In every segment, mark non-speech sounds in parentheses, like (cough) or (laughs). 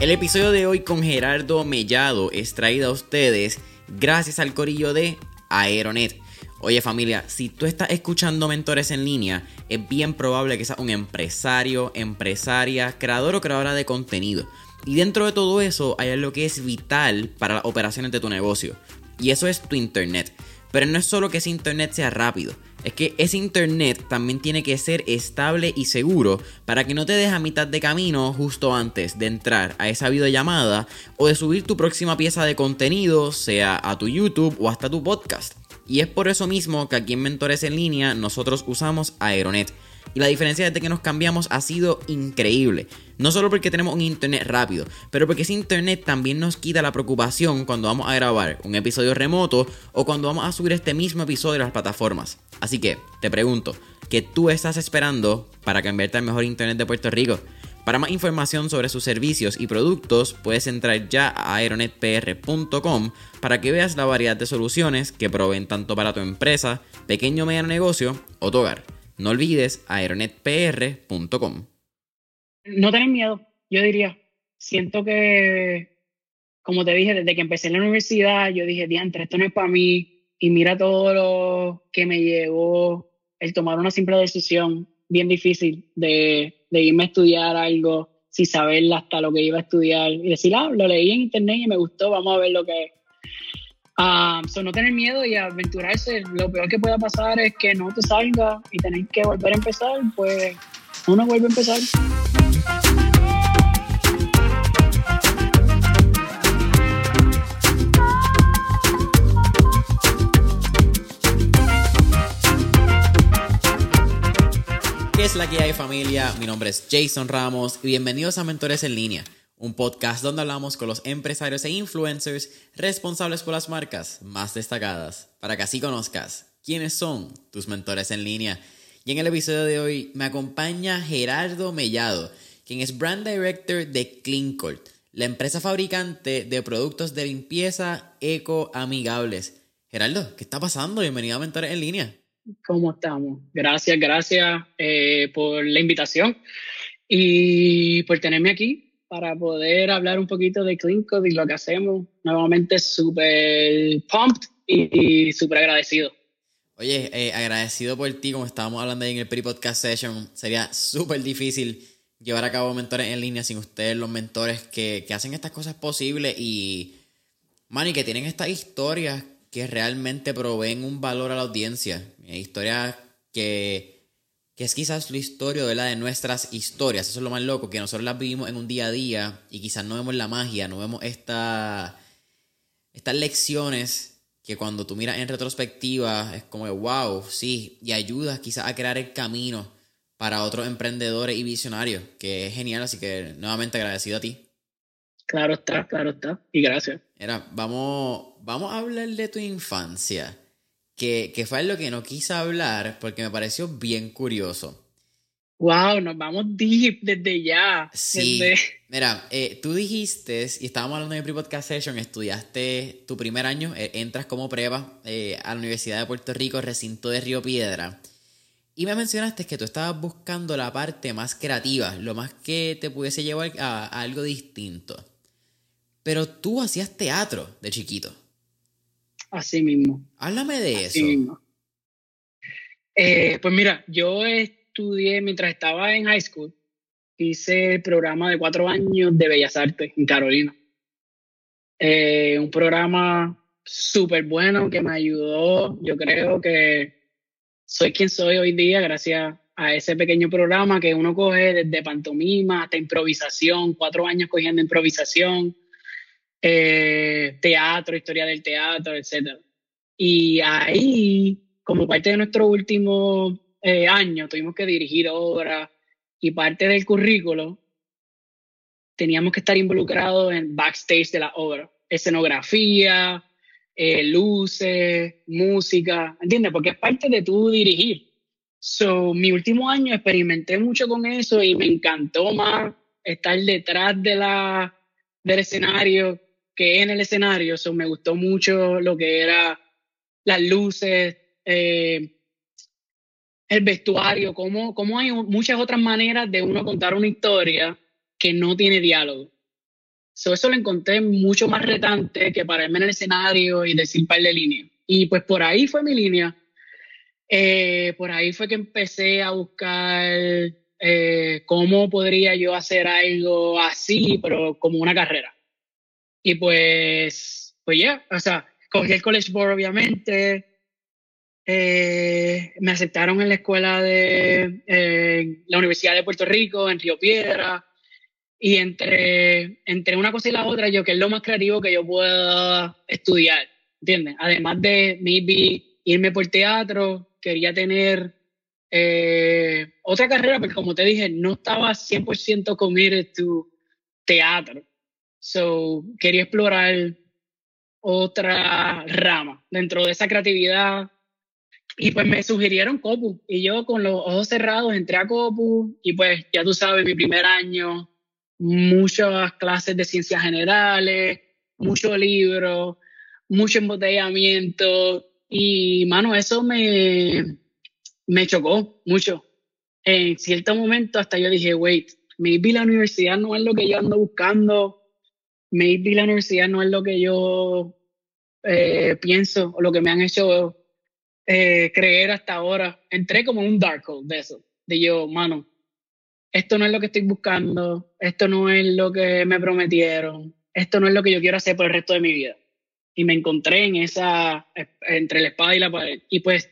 El episodio de hoy con Gerardo Mellado es traído a ustedes gracias al corillo de Aeronet. Oye familia, si tú estás escuchando mentores en línea, es bien probable que seas un empresario, empresaria, creador o creadora de contenido. Y dentro de todo eso hay algo que es vital para las operaciones de tu negocio. Y eso es tu internet. Pero no es solo que ese internet sea rápido. Es que ese internet también tiene que ser estable y seguro para que no te deje a mitad de camino justo antes de entrar a esa videollamada o de subir tu próxima pieza de contenido, sea a tu YouTube o hasta tu podcast. Y es por eso mismo que aquí en Mentores en Línea nosotros usamos Aeronet. Y la diferencia desde que nos cambiamos ha sido increíble. No solo porque tenemos un internet rápido, pero porque ese internet también nos quita la preocupación cuando vamos a grabar un episodio remoto o cuando vamos a subir este mismo episodio a las plataformas. Así que, te pregunto, ¿qué tú estás esperando para cambiarte al mejor internet de Puerto Rico? Para más información sobre sus servicios y productos, puedes entrar ya a aeronetpr.com para que veas la variedad de soluciones que proveen tanto para tu empresa, pequeño o mediano negocio o tu hogar. No olvides aeronetpr.com. No tener miedo, yo diría. Siento que, como te dije, desde que empecé la universidad, yo dije, diantre, esto no es para mí. Y mira todo lo que me llevó el tomar una simple decisión bien difícil de de irme a estudiar algo sin saber hasta lo que iba a estudiar y decir, ah, lo leí en internet y me gustó, vamos a ver lo que es. Ah, no tener miedo y aventurarse. Lo peor que pueda pasar es que no te salga y tener que volver a empezar, pues uno vuelve a empezar. es la que hay familia? Mi nombre es Jason Ramos y bienvenidos a Mentores en Línea, un podcast donde hablamos con los empresarios e influencers responsables por las marcas más destacadas, para que así conozcas quiénes son tus mentores en línea. Y en el episodio de hoy me acompaña Gerardo Mellado, quien es Brand Director de CleanCourt, la empresa fabricante de productos de limpieza eco-amigables. Gerardo, ¿qué está pasando? Bienvenido a Mentores en Línea. ¿Cómo estamos? Gracias, gracias eh, por la invitación y por tenerme aquí para poder hablar un poquito de Clean y lo que hacemos. Nuevamente súper pumped y, súper agradecido. Oye, eh, agradecido por ti, como estábamos hablando ahí en el pre-podcast session. Sería súper difícil llevar a cabo mentores en línea sin ustedes, los mentores que, que hacen estas cosas posibles y, man, y que tienen estas historias que realmente proveen un valor a la audiencia. Historias que, que es quizás la historia de, la de nuestras historias. Eso es lo más loco, que nosotros las vivimos en un día a día y quizás no vemos la magia, no vemos esta, estas lecciones que cuando tú miras en retrospectiva es como, wow, sí, y ayudas quizás a crear el camino para otros emprendedores y visionarios, que es genial, así que nuevamente agradecido a ti. Claro está, claro está, y gracias. Era, vamos, vamos a hablar de tu infancia, que, que fue lo que no quise hablar porque me pareció bien curioso. Wow, nos vamos deep desde ya. Sí. Mira, eh, tú dijiste, y estábamos hablando en el pre-podcast session, estudiaste tu primer año, eh, entras como prueba eh, a la Universidad de Puerto Rico, recinto de Río Piedra. Y me mencionaste que tú estabas buscando la parte más creativa, lo más que te pudiese llevar a algo distinto. Pero tú hacías teatro de chiquito. Así mismo. Háblame de eso. Eh, pues mira, yo estudié mientras estaba en high school, hice el programa de cuatro años de Bellas Artes en Carolina. Eh, un programa súper bueno que me ayudó. Yo creo que soy quien soy hoy día gracias a ese pequeño programa que uno coge desde pantomima hasta improvisación, cuatro años cogiendo improvisación, eh, teatro, historia del teatro, etc. Y ahí, como parte de nuestro último eh, año, tuvimos que dirigir obras y parte del currículo teníamos que estar involucrados en backstage de la obra, escenografía, eh, luces, música, ¿entiendes? Porque es parte de tu dirigir. So, mi último año experimenté mucho con eso y me encantó más estar detrás de la, del escenario que en el escenario, so, me gustó mucho lo que era las luces, eh, el vestuario, como, como hay muchas otras maneras de uno contar una historia que no tiene diálogo. eso lo encontré mucho más retante que pararme en el escenario y decir par de líneas. Y pues por ahí fue mi línea. Eh, por ahí fue que empecé a buscar eh, cómo podría yo hacer algo así, pero como una carrera. Y pues, pues ya, o sea, cogí el College Board obviamente, eh, me aceptaron en la escuela de la Universidad de Puerto Rico, en Río Piedra, y entre, entre una cosa y la otra, yo que es lo más creativo que yo pueda estudiar, ¿entiendes? Además de maybe irme por teatro, quería tener eh, otra carrera, pero como te dije, no estaba 100% committed to teatro. So, quería explorar otra rama dentro de esa creatividad. Y pues me sugirieron Copu. Y yo con los ojos cerrados entré a Copu. Y pues ya tú sabes, mi primer año, muchas clases de ciencias generales, muchos libros, mucho embotellamiento. Y mano, eso me, me chocó mucho. En cierto momento hasta yo dije, wait, maybe la universidad no es lo que yo ando buscando, maybe la universidad no es lo que yo eh, pienso o lo que me han hecho eh, creer hasta ahora. Entré como un dark hole de eso, de yo, mano, esto no es lo que estoy buscando, esto no es lo que me prometieron, esto no es lo que yo quiero hacer por el resto de mi vida. Y me encontré en esa, entre la espada y la pared. Y pues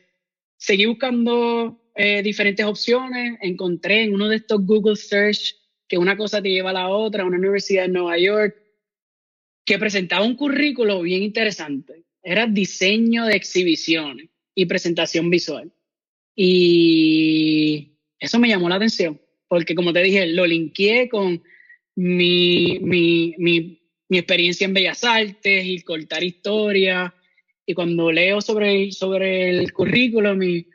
seguí buscando eh, diferentes opciones, encontré en uno de estos Google Search que una cosa te lleva a la otra, una universidad en Nueva York, que presentaba un currículo bien interesante. Era diseño de exhibiciones y presentación visual. Y eso me llamó la atención, porque como te dije, lo linkeé con mi, mi, mi, mi experiencia en Bellas Artes y cortar historia. Y cuando leo sobre, sobre el currículum y,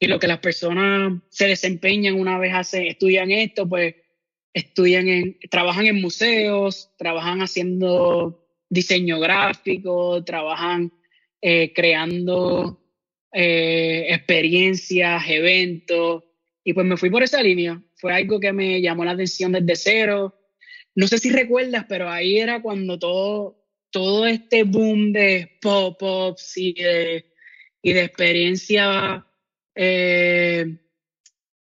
lo que las personas se desempeñan una vez hacen, estudian esto, pues estudian en, trabajan en museos, trabajan haciendo diseño gráfico, trabajan eh, creando eh, experiencias, eventos, y pues me fui por esa línea. Fue algo que me llamó la atención desde cero. No sé si recuerdas, pero ahí era cuando todo, todo este boom de pop-ups y de, y de experiencias eh,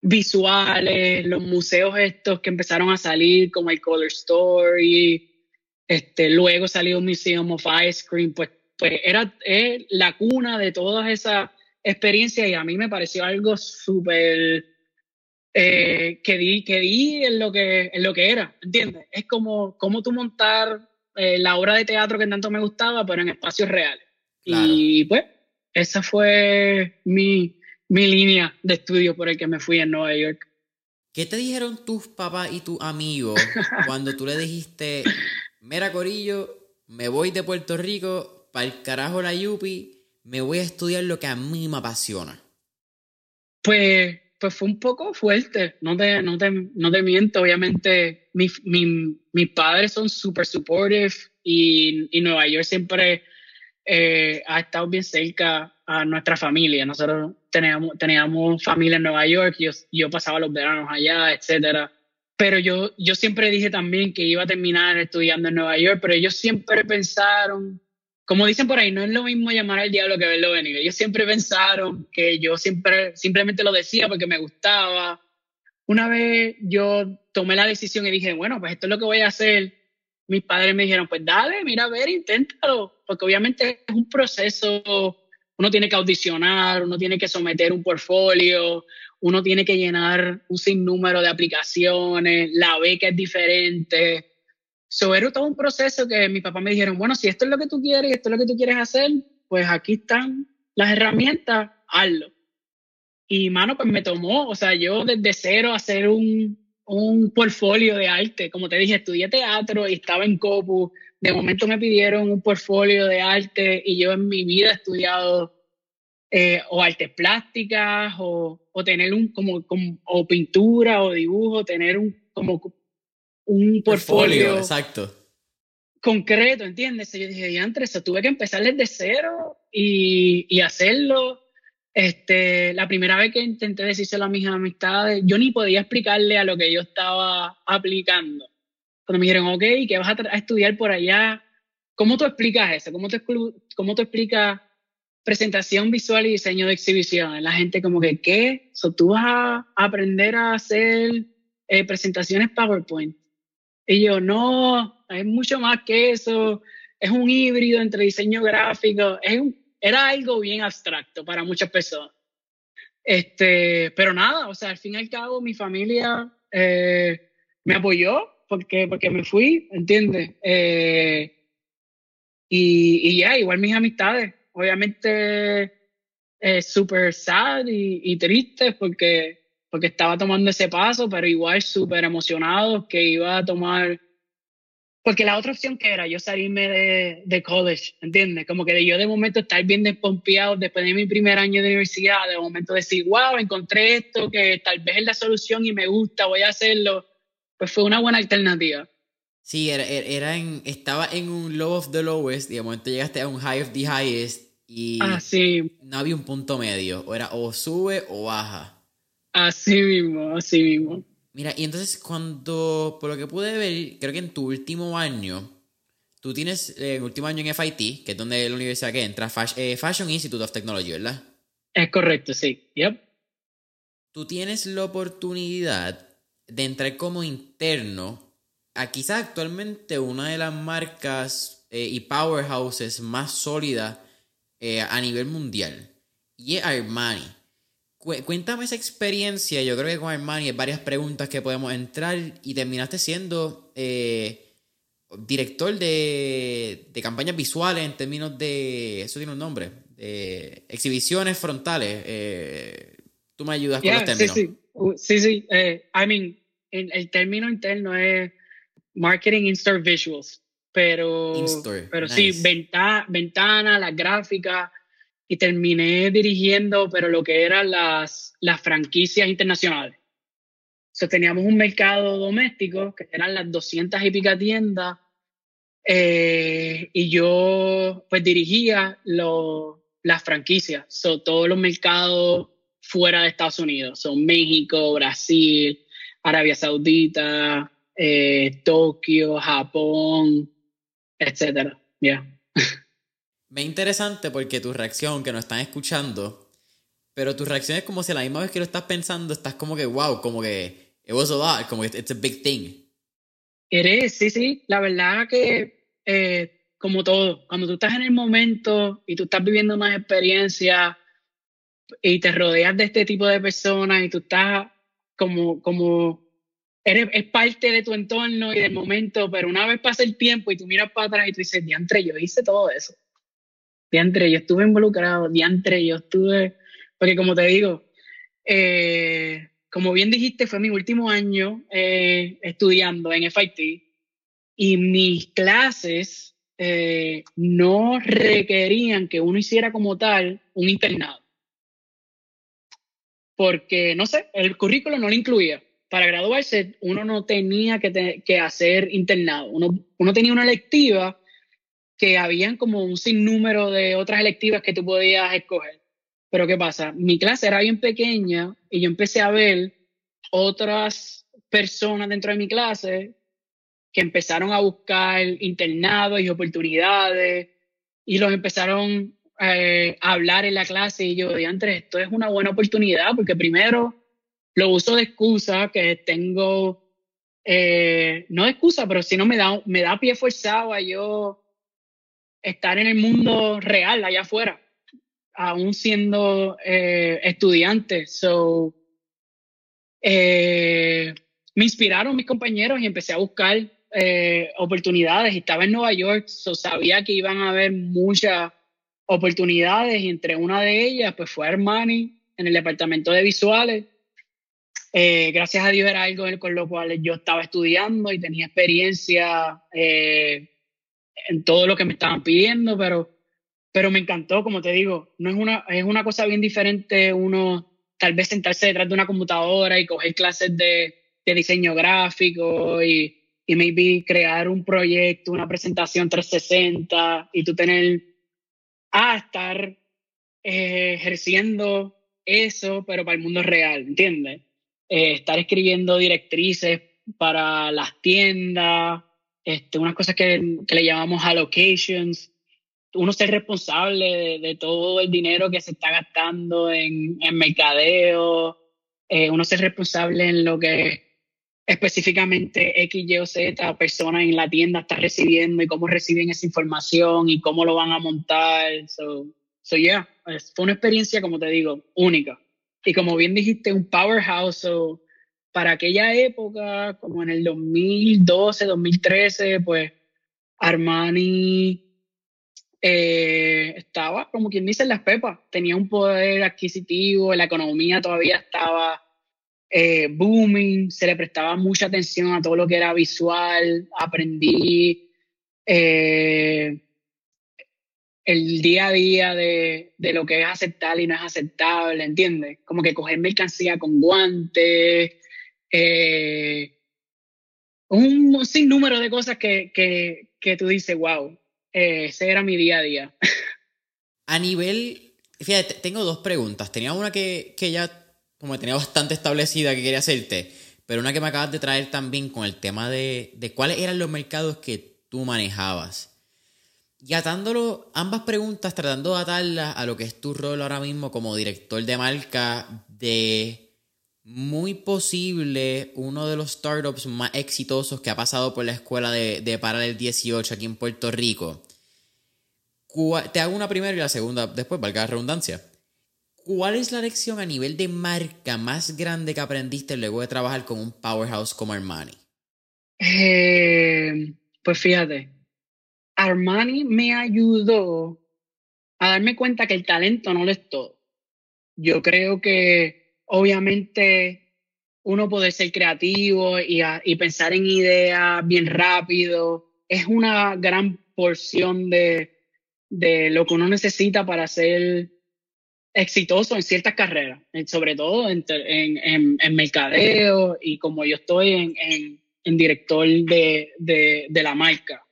visuales, los museos estos que empezaron a salir, como el Color Story, este, luego salió Museum of Ice Cream, pues pues era la cuna de todas esas experiencias y a mí me pareció algo súper eh, que di, que di en lo que, en lo que era, ¿entiendes? Es como, como tú montar eh, la obra de teatro que tanto me gustaba, pero en espacios reales. Y pues, esa fue mi, mi línea de estudio por el que me fui en Nueva York. ¿Qué te dijeron tus papás y tus amigos (laughs) cuando tú le dijiste, mira Corillo, me voy de Puerto Rico, para el carajo la Yupi, me voy a estudiar lo que a mí me apasiona? Pues, pues fue un poco fuerte, no te, no te, no te miento, obviamente mis mi, padres son súper supportive y, y, Nueva York siempre eh, ha estado bien cerca a nuestra familia. Nosotros teníamos, teníamos familia en Nueva York, yo, yo pasaba los veranos allá, etcétera. Pero yo, yo siempre dije también que iba a terminar estudiando en Nueva York, pero ellos siempre pensaron como dicen por ahí, no es lo mismo llamar al diablo que verlo venir. Ellos siempre pensaron que yo siempre, simplemente lo decía porque me gustaba. Una vez yo tomé la decisión y dije, bueno, pues esto es lo que voy a hacer. Mis padres me dijeron, pues dale, mira, a ver, inténtalo. Porque obviamente es un proceso, uno tiene que audicionar, uno tiene que someter un portfolio, uno tiene que llenar un sinnúmero de aplicaciones, la beca es diferente So, era todo un proceso que mi papá me dijeron, bueno, si esto es lo que tú quieres y esto es lo que tú quieres hacer, pues aquí están las herramientas, hazlo. Y, mano, pues me tomó, o sea, yo desde cero hacer un, un portfolio de arte. Como te dije, estudié teatro y estaba en COPU. De momento me pidieron un portfolio de arte y yo en mi vida he estudiado eh, o artes plásticas o, o tener un, como, como, o pintura o dibujo, tener un, como un portfolio. Exacto. Concreto, ¿entiendes? yo dije, entre eso tuve que empezar desde cero y, y hacerlo. Este, la primera vez que intenté decírselo a mis amistades, yo ni podía explicarle a lo que yo estaba aplicando. Cuando me dijeron, ok, ¿qué vas a, estudiar por allá? ¿Cómo tú explicas eso? ¿Cómo tú, cómo tú explicas presentación visual y diseño de exhibición? La gente como que, ¿qué? So, ¿Tú vas a aprender a hacer eh, presentaciones PowerPoint? Y yo, no, es mucho más que eso. Es un híbrido entre diseño gráfico. Es era algo bien abstracto para muchas personas. Este, pero nada, o sea, al fin y al cabo mi familia eh, me apoyó porque, porque me fui, ¿entiendes? Eh, y, ya, igual mis amistades, obviamente eh, súper sad y, y triste porque, porque estaba tomando ese paso, pero igual súper emocionado que iba a tomar porque la otra opción que era yo salirme de, de college, ¿entiendes? Como que yo de momento estar bien despompeado después de mi primer año de universidad, de momento decir, wow, encontré esto que tal vez es la solución y me gusta, voy a hacerlo, pues fue una buena alternativa. Sí, era, era en, estaba en un low of the lowest y de momento llegaste a un high of the highest y ah, sí. no había un punto medio, o era o sube o baja. Así mismo, así mismo. Mira, y entonces cuando, por lo que pude ver, creo que en tu último año, tú tienes el eh, último año en FIT, que es donde la universidad que entra, eh, Fashion Institute of Technology, ¿verdad? Es correcto, sí. Yep. Tú tienes la oportunidad de entrar como interno a quizás actualmente una de las marcas eh, y powerhouses más sólidas a nivel mundial, y es Armani. Cuéntame esa experiencia. Yo creo que con Armani hay varias preguntas que podemos entrar y terminaste siendo eh, director de, de, campañas visuales en términos de. Eso tiene un nombre. De exhibiciones frontales. Eh, tú me ayudas con los términos. Sí, sí. sí, sí. Eh, I mean, el término interno es Marketing In-Store Visuals. Pero, pero sí, venta, ventana, las gráficas y terminé dirigiendo, pero lo que eran las, las franquicias internacionales. O teníamos un mercado doméstico, que eran las 200 y pica tiendas, eh, y yo pues dirigía las franquicias, so, todos los mercados fuera de Estados Unidos, son México, Brasil, Arabia Saudita, eh, Tokio, Japón, etcétera. Ya. (laughs) Me interesante porque tu reacción, que no están escuchando, pero tu reacción es como si a la misma vez que lo estás pensando, estás como que, wow, como que, it was a lot, como que it's a big thing. Eres, sí, sí. La verdad que, eh, como todo, cuando tú estás en el momento y tú estás viviendo una experiencia y te rodeas de este tipo de personas y tú estás como, como, eres es parte de tu entorno y del momento, pero una vez pasa el tiempo y tú miras para atrás y tú dices, diantre, yo hice todo eso diantre, yo estuve involucrado, diantre, yo estuve, porque como te digo, eh, como bien dijiste, fue mi último año eh, estudiando en FIT y mis clases eh, no requerían que uno hiciera como tal un internado. Porque, no sé, el currículo no lo incluía. Para graduarse, uno no tenía que, hacer internado. Uno, uno tenía una electiva que habían como un sinnúmero de otras electivas que tú podías escoger. Pero ¿qué pasa? Mi clase era bien pequeña y yo empecé a ver otras personas dentro de mi clase que empezaron a buscar internados y oportunidades y los empezaron eh, hablar en la clase y yo, diantre, esto es una buena oportunidad porque primero lo uso de excusa que tengo, eh, no de excusa, pero si no me da, me da pie forzado a yo estar en el mundo real allá afuera, aún siendo eh, estudiante. So, eh, me inspiraron mis compañeros y empecé a buscar eh, oportunidades. Estaba en Nueva York, so sabía que iban a haber muchas oportunidades y entre una de ellas pues fue Armani en el departamento de visuales. gracias a Dios era algo con lo cual yo estaba estudiando y tenía experiencia en todo lo que me estaban pidiendo, pero, pero me encantó, como te digo, no es una, es una cosa bien diferente uno tal vez sentarse detrás de una computadora y coger clases de, de diseño gráfico y, y maybe crear un proyecto, una presentación 360 y tú tener a estar eh, ejerciendo eso, pero para el mundo real, ¿entiendes? Eh, estar escribiendo directrices para las tiendas, este, unas cosas que, que le llamamos allocations, uno ser responsable de, todo el dinero que se está gastando en, en mercadeo, eh, uno ser responsable en lo que específicamente X, Y o Z personas en la tienda está recibiendo y cómo reciben esa información y cómo lo van a montar. So, so yeah, fue una experiencia, como te digo, única. Y como bien dijiste, un powerhouse. So, para aquella época, como en el 2012, 2013, pues Armani eh, estaba, como quien dice, en las pepas. Tenía un poder adquisitivo, la economía todavía estaba eh, booming, se le prestaba mucha atención a todo lo que era visual, aprendí eh, el día a día de, de, lo que es aceptable y no es aceptable, ¿entiendes? Como que coger mercancía con guantes, un sinnúmero de cosas que, que, que tú dices, wow, eh, ese era mi día a día. (laughs) A nivel, fíjate, tengo dos preguntas. Tenía una que, que ya como tenía bastante establecida que quería hacerte, pero una que me acabas de traer también con el tema de, de cuáles eran los mercados que tú manejabas. Y atándolo, ambas preguntas, tratando de atarlas a lo que es tu rol ahora mismo como director de marca de muy posible uno de los startups más exitosos que ha pasado por la escuela de, de Paralel 18 aquí en Puerto Rico. Te hago una primera y la segunda después, valga la redundancia. ¿Cuál es la lección a nivel de marca más grande que aprendiste luego de trabajar con un powerhouse como Armani? Eh, pues fíjate, Armani me ayudó a darme cuenta que el talento no lo es todo. Yo creo que obviamente uno puede ser creativo y, pensar en ideas bien rápido. Es una gran porción de, lo que uno necesita para ser exitoso en ciertas carreras, sobre todo en, mercadeo y como yo estoy en, director de, la marca.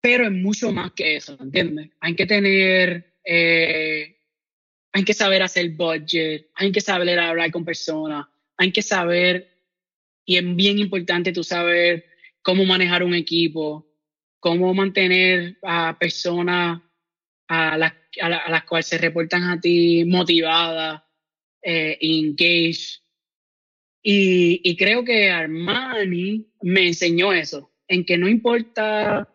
Pero es mucho más que eso, ¿entiendes? Hay que tener eh, hay que saber hacer budget, hay que saber hablar con personas, hay que saber, y es bien importante tú saber cómo manejar un equipo, cómo mantener a personas a las, a, las cuales se reportan a ti motivadas, eh, engaged. Y, y creo que Armani me enseñó eso, en que no importa,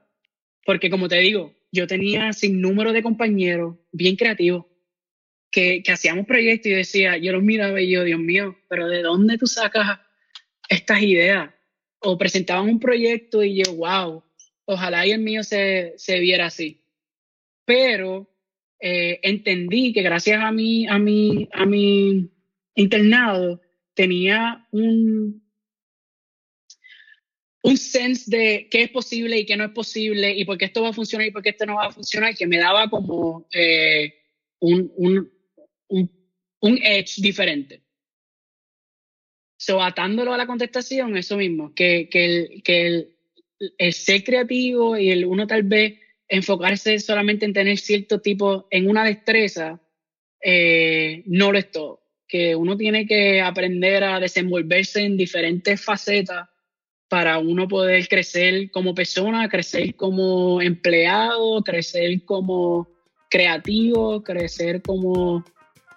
porque como te digo, yo tenía sin número de compañeros bien creativos que, hacíamos proyectos y decía, yo los miraba y yo, Dios mío, pero ¿de dónde tú sacas estas ideas? O presentaban un proyecto y yo, wow, ojalá y el mío se, viera así. Pero eh, entendí que gracias a mi, a mi, a mi internado tenía un, un sense de qué es posible y qué no es posible y por qué esto va a funcionar y por qué esto no va a funcionar, que me daba como eh, un, un, edge diferente. So, atándolo a la contestación, eso mismo, que, que, el, que el, el, ser creativo y el uno tal vez enfocarse solamente en tener cierto tipo, en una destreza, eh, no lo es todo. Que uno tiene que aprender a desenvolverse en diferentes facetas para uno poder crecer como persona, crecer como empleado, crecer como creativo, crecer como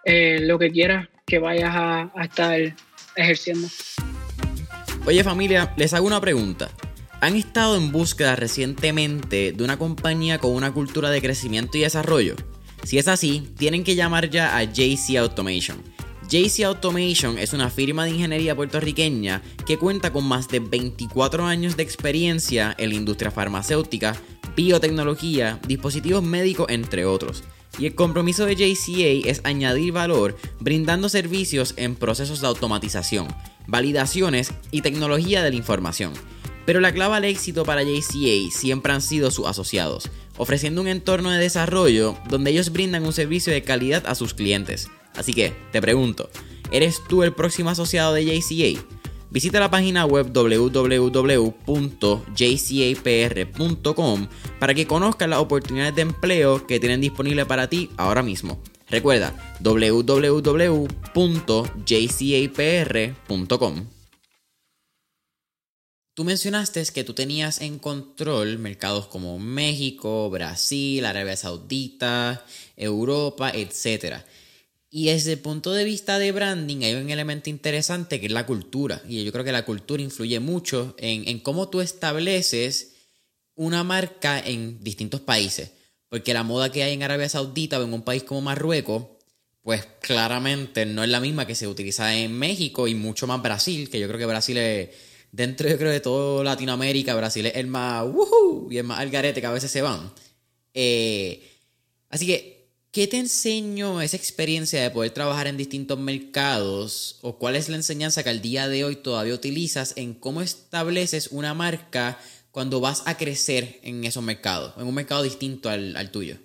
eh, lo que quieras que vayas a, estar ejerciendo. Oye familia, les hago una pregunta. ¿Han estado en búsqueda recientemente de una compañía con una cultura de crecimiento y desarrollo? Si es así, tienen que llamar ya a JC Automation. JC Automation es una firma de ingeniería puertorriqueña que cuenta con más de 24 años de experiencia en la industria farmacéutica, biotecnología, dispositivos médicos, entre otros y el compromiso de JCA es añadir valor brindando servicios en procesos de automatización, validaciones y tecnología de la información. Pero la clave al éxito para JCA siempre han sido sus asociados, ofreciendo un entorno de desarrollo donde ellos brindan un servicio de calidad a sus clientes. Así que, te pregunto, ¿eres tú el próximo asociado de JCA? Visita la página web www.jcapr.com para que conozcas las oportunidades de empleo que tienen disponibles para ti ahora mismo. Recuerda www.jcapr.com. Tú mencionaste que tú tenías en control mercados como México, Brasil, Arabia Saudita, Europa, etc. Y desde el punto de vista de branding hay un elemento interesante que es la cultura. Y yo creo que la cultura influye mucho en, en cómo tú estableces una marca en distintos países. Porque la moda que hay en Arabia Saudita o en un país como Marruecos, pues claramente no es la misma que se utiliza en México y mucho más Brasil, que yo creo que Brasil es, dentro yo creo de todo Latinoamérica, Brasil es el más woohoo y el más algarete que a veces se van. Eh, así que, ¿qué te enseñó esa experiencia de poder trabajar en distintos mercados? ¿O cuál es la enseñanza que al día de hoy todavía utilizas en cómo estableces una marca cuando vas a crecer en esos mercados, en un mercado distinto al, tuyo.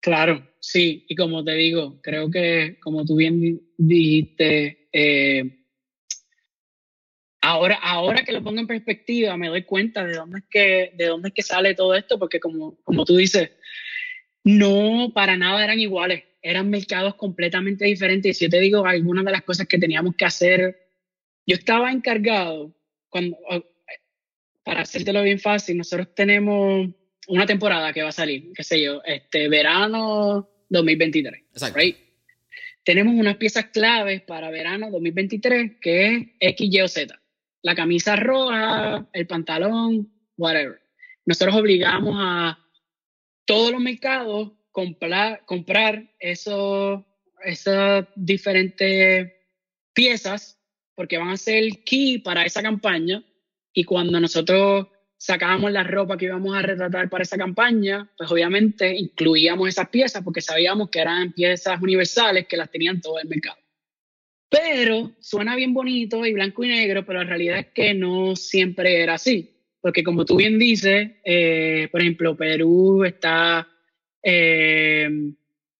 Claro, sí, y como te digo, creo que como tú bien dijiste, eh, ahora, ahora que lo pongo en perspectiva, me doy cuenta de dónde es que, de dónde es que sale todo esto, porque como, como tú dices, no para nada eran iguales, eran mercados completamente diferentes. Y si yo te digo algunas de las cosas que teníamos que hacer, yo estaba encargado, cuando, para hacértelo bien fácil, nosotros tenemos una temporada que va a salir, qué sé yo, este verano 2023. Exacto. Tenemos unas piezas claves para verano 2023 que es X, Y o Z. La camisa roja, el pantalón, whatever. Nosotros obligamos a todos los mercados comprar, comprar esos, esas diferentes piezas porque van a ser key para esa campaña y cuando nosotros sacábamos la ropa que íbamos a retratar para esa campaña, pues obviamente incluíamos esas piezas porque sabíamos que eran piezas universales que las tenían todo el mercado. Pero suena bien bonito y blanco y negro, pero la realidad es que no siempre era así. Porque como tú bien dices, eh, por ejemplo, Perú está eh,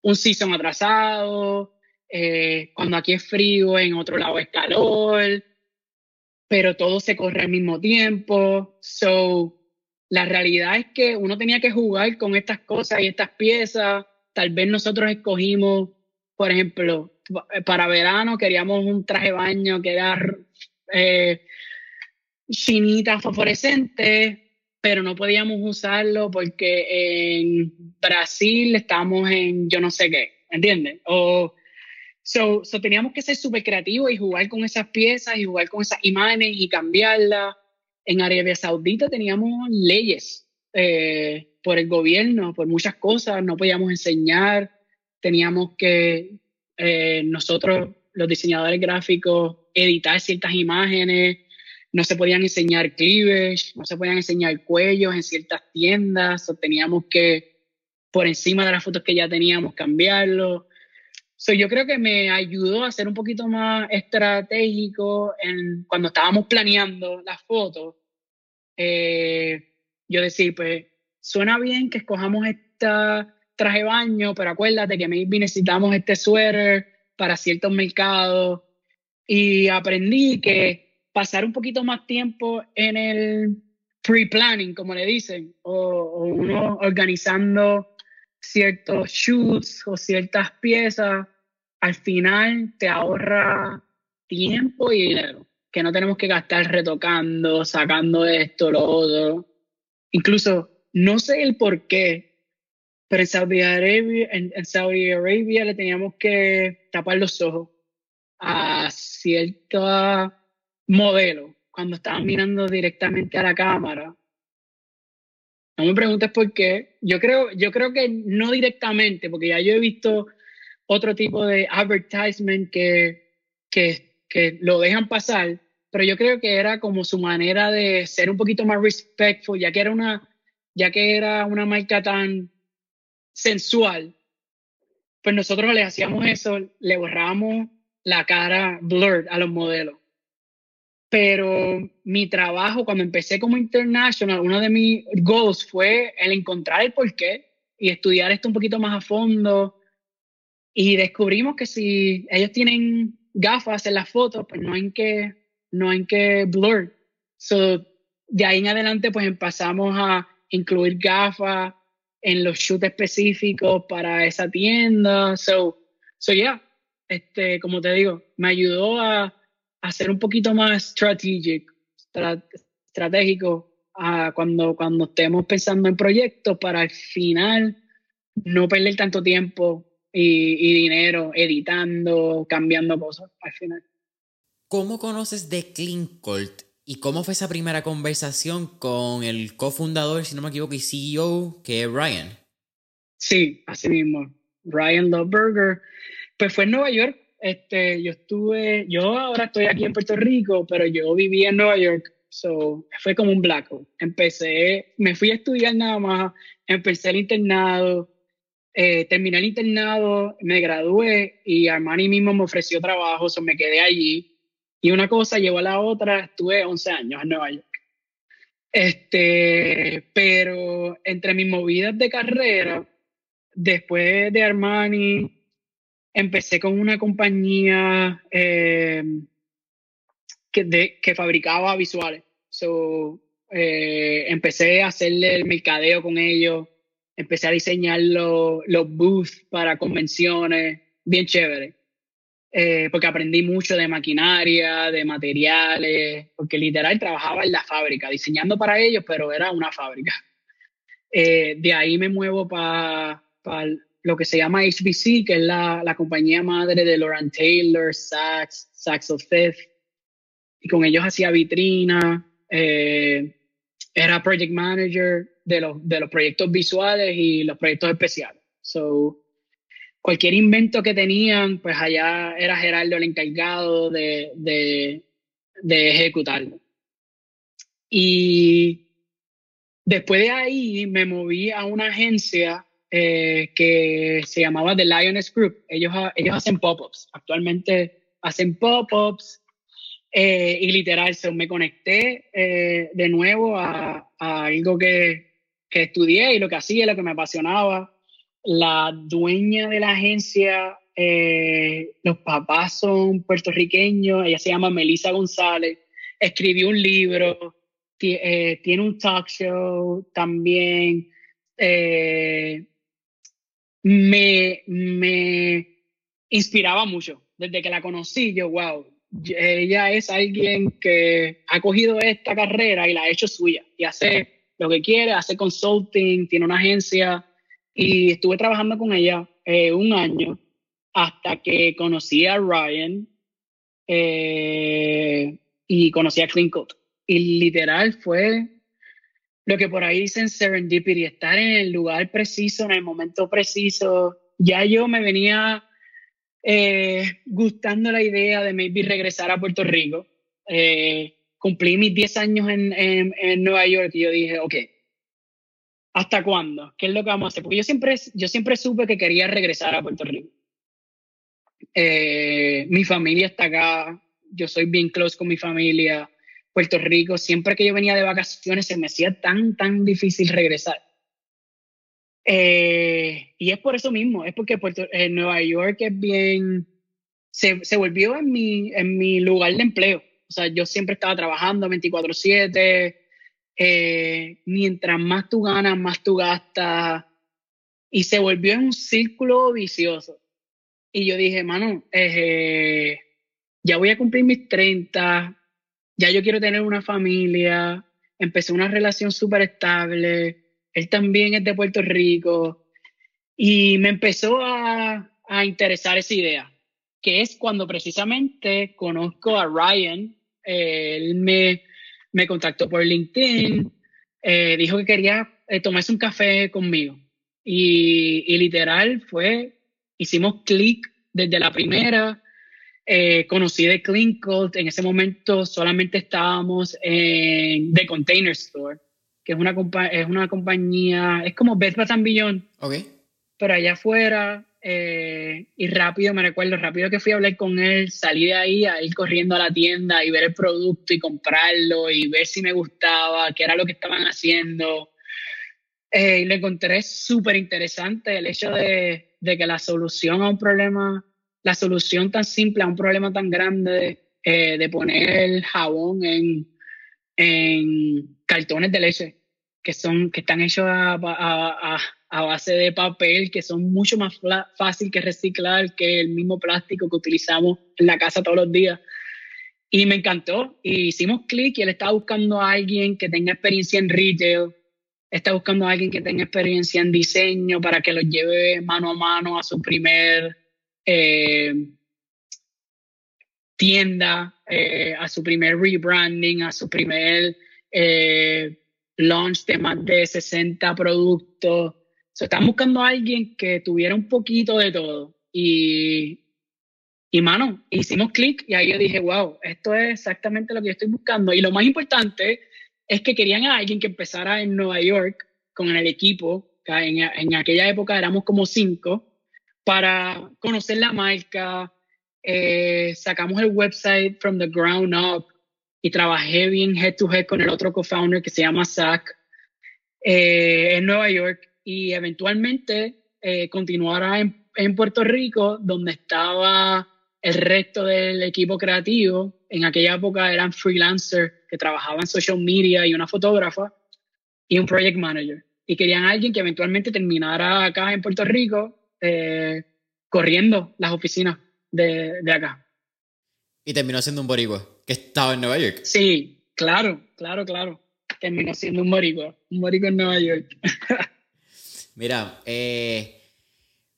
un season atrasado, eh, cuando aquí es frío, en otro lado es calor pero todo se corre al mismo tiempo. So, la realidad es que uno tenía que jugar con estas cosas y estas piezas. Tal vez nosotros escogimos, por ejemplo, para verano queríamos un traje de baño que era eh, chinita fosforescente, pero no podíamos usarlo porque en Brasil estamos en yo no sé qué, ¿entiendes? O So, teníamos que ser súper creativos y jugar con esas piezas y jugar con esas imágenes y cambiarlas. En Arabia Saudita teníamos leyes eh, por el gobierno, por muchas cosas, no podíamos enseñar, teníamos que eh, nosotros, los diseñadores gráficos, editar ciertas imágenes, no se podían enseñar cleavage, no se podían enseñar cuellos en ciertas tiendas, teníamos que, por encima de las fotos que ya teníamos, cambiarlo yo creo que me ayudó a ser un poquito más estratégico en, cuando estábamos planeando las fotos. Eh, yo decir, pues suena bien que escojamos esta traje baño, pero acuérdate que maybe necesitamos este suéter para ciertos mercados. Y aprendí que pasar un poquito más tiempo en el pre-planning, como le dicen, o, o uno organizando ciertos shoots o ciertas piezas, al final te ahorra tiempo y dinero, que no tenemos que gastar retocando, sacando esto, lo otro. Incluso, no sé el por qué, pero en Saudi Arabia, en, Saudi Arabia le teníamos que tapar los ojos a cierto modelo cuando estaban mirando directamente a la cámara no me preguntes por qué. Yo creo, yo creo que no directamente, porque ya yo he visto otro tipo de advertisement que, que, que lo dejan pasar, pero yo creo que era como su manera de ser un poquito más respectful, ya que era una, ya que era una marca tan sensual, pues nosotros le hacíamos eso, le borrábamos la cara blurred a los modelos pero mi trabajo cuando empecé como international, uno de mis goals fue el encontrar el porqué y estudiar esto un poquito más a fondo. Y descubrimos que si ellos tienen gafas en las fotos, pues no hay que, no hay que blur. So, de ahí en adelante, pues empezamos a incluir gafas en los shoots específicos para esa tienda. So, so yeah, este, como te digo, me ayudó a a ser un poquito más strategic, estratégico cuando, cuando estemos pensando en proyectos para al final no perder tanto tiempo y, dinero editando, cambiando cosas al final. ¿Cómo conoces de Clean Colt y cómo fue esa primera conversación con el cofundador, si no me equivoco, y CEO, que es Ryan? Sí, así mismo. Ryan Loveberger. Pues fue en Nueva York. Este, yo estuve, yo ahora estoy aquí en Puerto Rico, pero yo viví en Nueva York So, fue como un blackout. Empecé, me fui a estudiar nada más, empecé el internado, eh, terminé el internado, me gradué y Armani mismo me ofreció trabajo, so me quedé allí. Y una cosa llevó a la otra, estuve 11 años en Nueva York. Este, pero entre mis movidas de carrera, después de Armani, empecé con una compañía eh, que, que fabricaba visuales. So, eh, empecé a hacerle el mercadeo con ellos, empecé a diseñar los, los booths para convenciones, bien chévere. Eh, porque aprendí mucho de maquinaria, de materiales, porque literal trabajaba en la fábrica, diseñando para ellos, pero era una fábrica. (laughs) Eh, de ahí me muevo para lo que se llama HBC, que es la, la compañía madre de Laurent Taylor, Saks, Saks of Fifth, y con ellos hacía vitrina, eh, era project manager de los, de los proyectos visuales y los proyectos especiales. So, cualquier invento que tenían, pues allá era Gerardo el encargado de, de, ejecutarlo. Y después de ahí me moví a una agencia eh, que se llamaba The Lioness Group. Ellos, ellos hacen pop-ups. Actualmente hacen pop-ups eh, y literal, se, me conecté eh, de nuevo a, algo que, que, estudié y lo que hacía, lo que me apasionaba. La dueña de la agencia, eh, los papás son puertorriqueños, ella se llama Melissa González, escribió un libro, tiene un talk show también. me, me inspiraba mucho. Desde que la conocí, yo, wow, ella es alguien que ha cogido esta carrera y la ha hecho suya y hace lo que quiere, hace consulting, tiene una agencia y estuve trabajando con ella eh, un año hasta que conocí a Ryan eh, y conocí a Clean Y literal fue lo que por ahí dicen serendipity, estar en el lugar preciso, en el momento preciso. Ya yo me venía eh, gustando la idea de maybe regresar a Puerto Rico. Cumplí mis 10 años en, en, Nueva York y yo dije, ok, ¿hasta cuándo? ¿Qué es lo que vamos a hacer? Porque yo siempre, yo siempre supe que quería regresar a Puerto Rico. Eh, mi familia está acá, yo soy bien close con mi familia. Puerto Rico, siempre que yo venía de vacaciones se me hacía tan, tan difícil regresar. Eh, y es por eso mismo, es porque Puerto, eh, Nueva York es bien, se, se, volvió en mi, en mi lugar de empleo. O sea, yo siempre estaba trabajando 24/7. Eh, mientras más tú ganas, más tú gastas. Y se volvió en un círculo vicioso. Y yo dije, mano, eh, ya voy a cumplir mis 30, ya yo quiero tener una familia, empecé una relación súper estable él también es de Puerto Rico. Y me empezó a, interesar esa idea, que es cuando precisamente conozco a Ryan. él me, me, contactó por LinkedIn, eh, dijo que quería eh, tomarse un café conmigo. Y, literal fue, hicimos clic desde la primera. Eh, conocí de Clean en ese momento solamente estábamos en The Container Store que es una, es una compañía, es como Best Bath Beyond, okay. pero allá afuera, eh, y rápido, me recuerdo, rápido que fui a hablar con él, salí de ahí a ir corriendo a la tienda y ver el producto y comprarlo y ver si me gustaba, qué era lo que estaban haciendo. Eh, y lo encontré súper interesante el hecho de, de, que la solución a un problema, la solución tan simple a un problema tan grande, eh, de poner el jabón en en cartones de leche que, son, que están hechos a, a, a, base de papel, que son mucho más fácil que reciclar que el mismo plástico que utilizamos en la casa todos los días. Y me encantó. Y hicimos clic y él estaba buscando a alguien que tenga experiencia en retail, está buscando a alguien que tenga experiencia en diseño para que los lleve mano a mano a su primer eh, tienda, eh, a su primer rebranding, a su primer eh, launch de más de 60 productos. Se están buscando a alguien que tuviera un poquito de todo. Y, y mano, hicimos clic y ahí yo dije, wow, esto es exactamente lo que yo estoy buscando. Y lo más importante es que querían a alguien que empezara en Nueva York con el equipo, en, en aquella época éramos como cinco, para conocer la marca, eh, sacamos el website from the ground up y trabajé bien head to head con el otro co-founder que se llama Zach eh, en Nueva York y eventualmente eh, continuara en, Puerto Rico donde estaba el resto del equipo creativo. En aquella época eran freelancers que trabajaban en social media y una fotógrafa y un project manager. Y querían alguien que eventualmente terminara acá en Puerto Rico corriendo las oficinas de, de acá. Y terminó siendo un boricua, que estaba en Nueva York. Sí, claro, claro, claro. Terminó siendo un boricua, un boricua en Nueva York. (laughs) Mira, eh,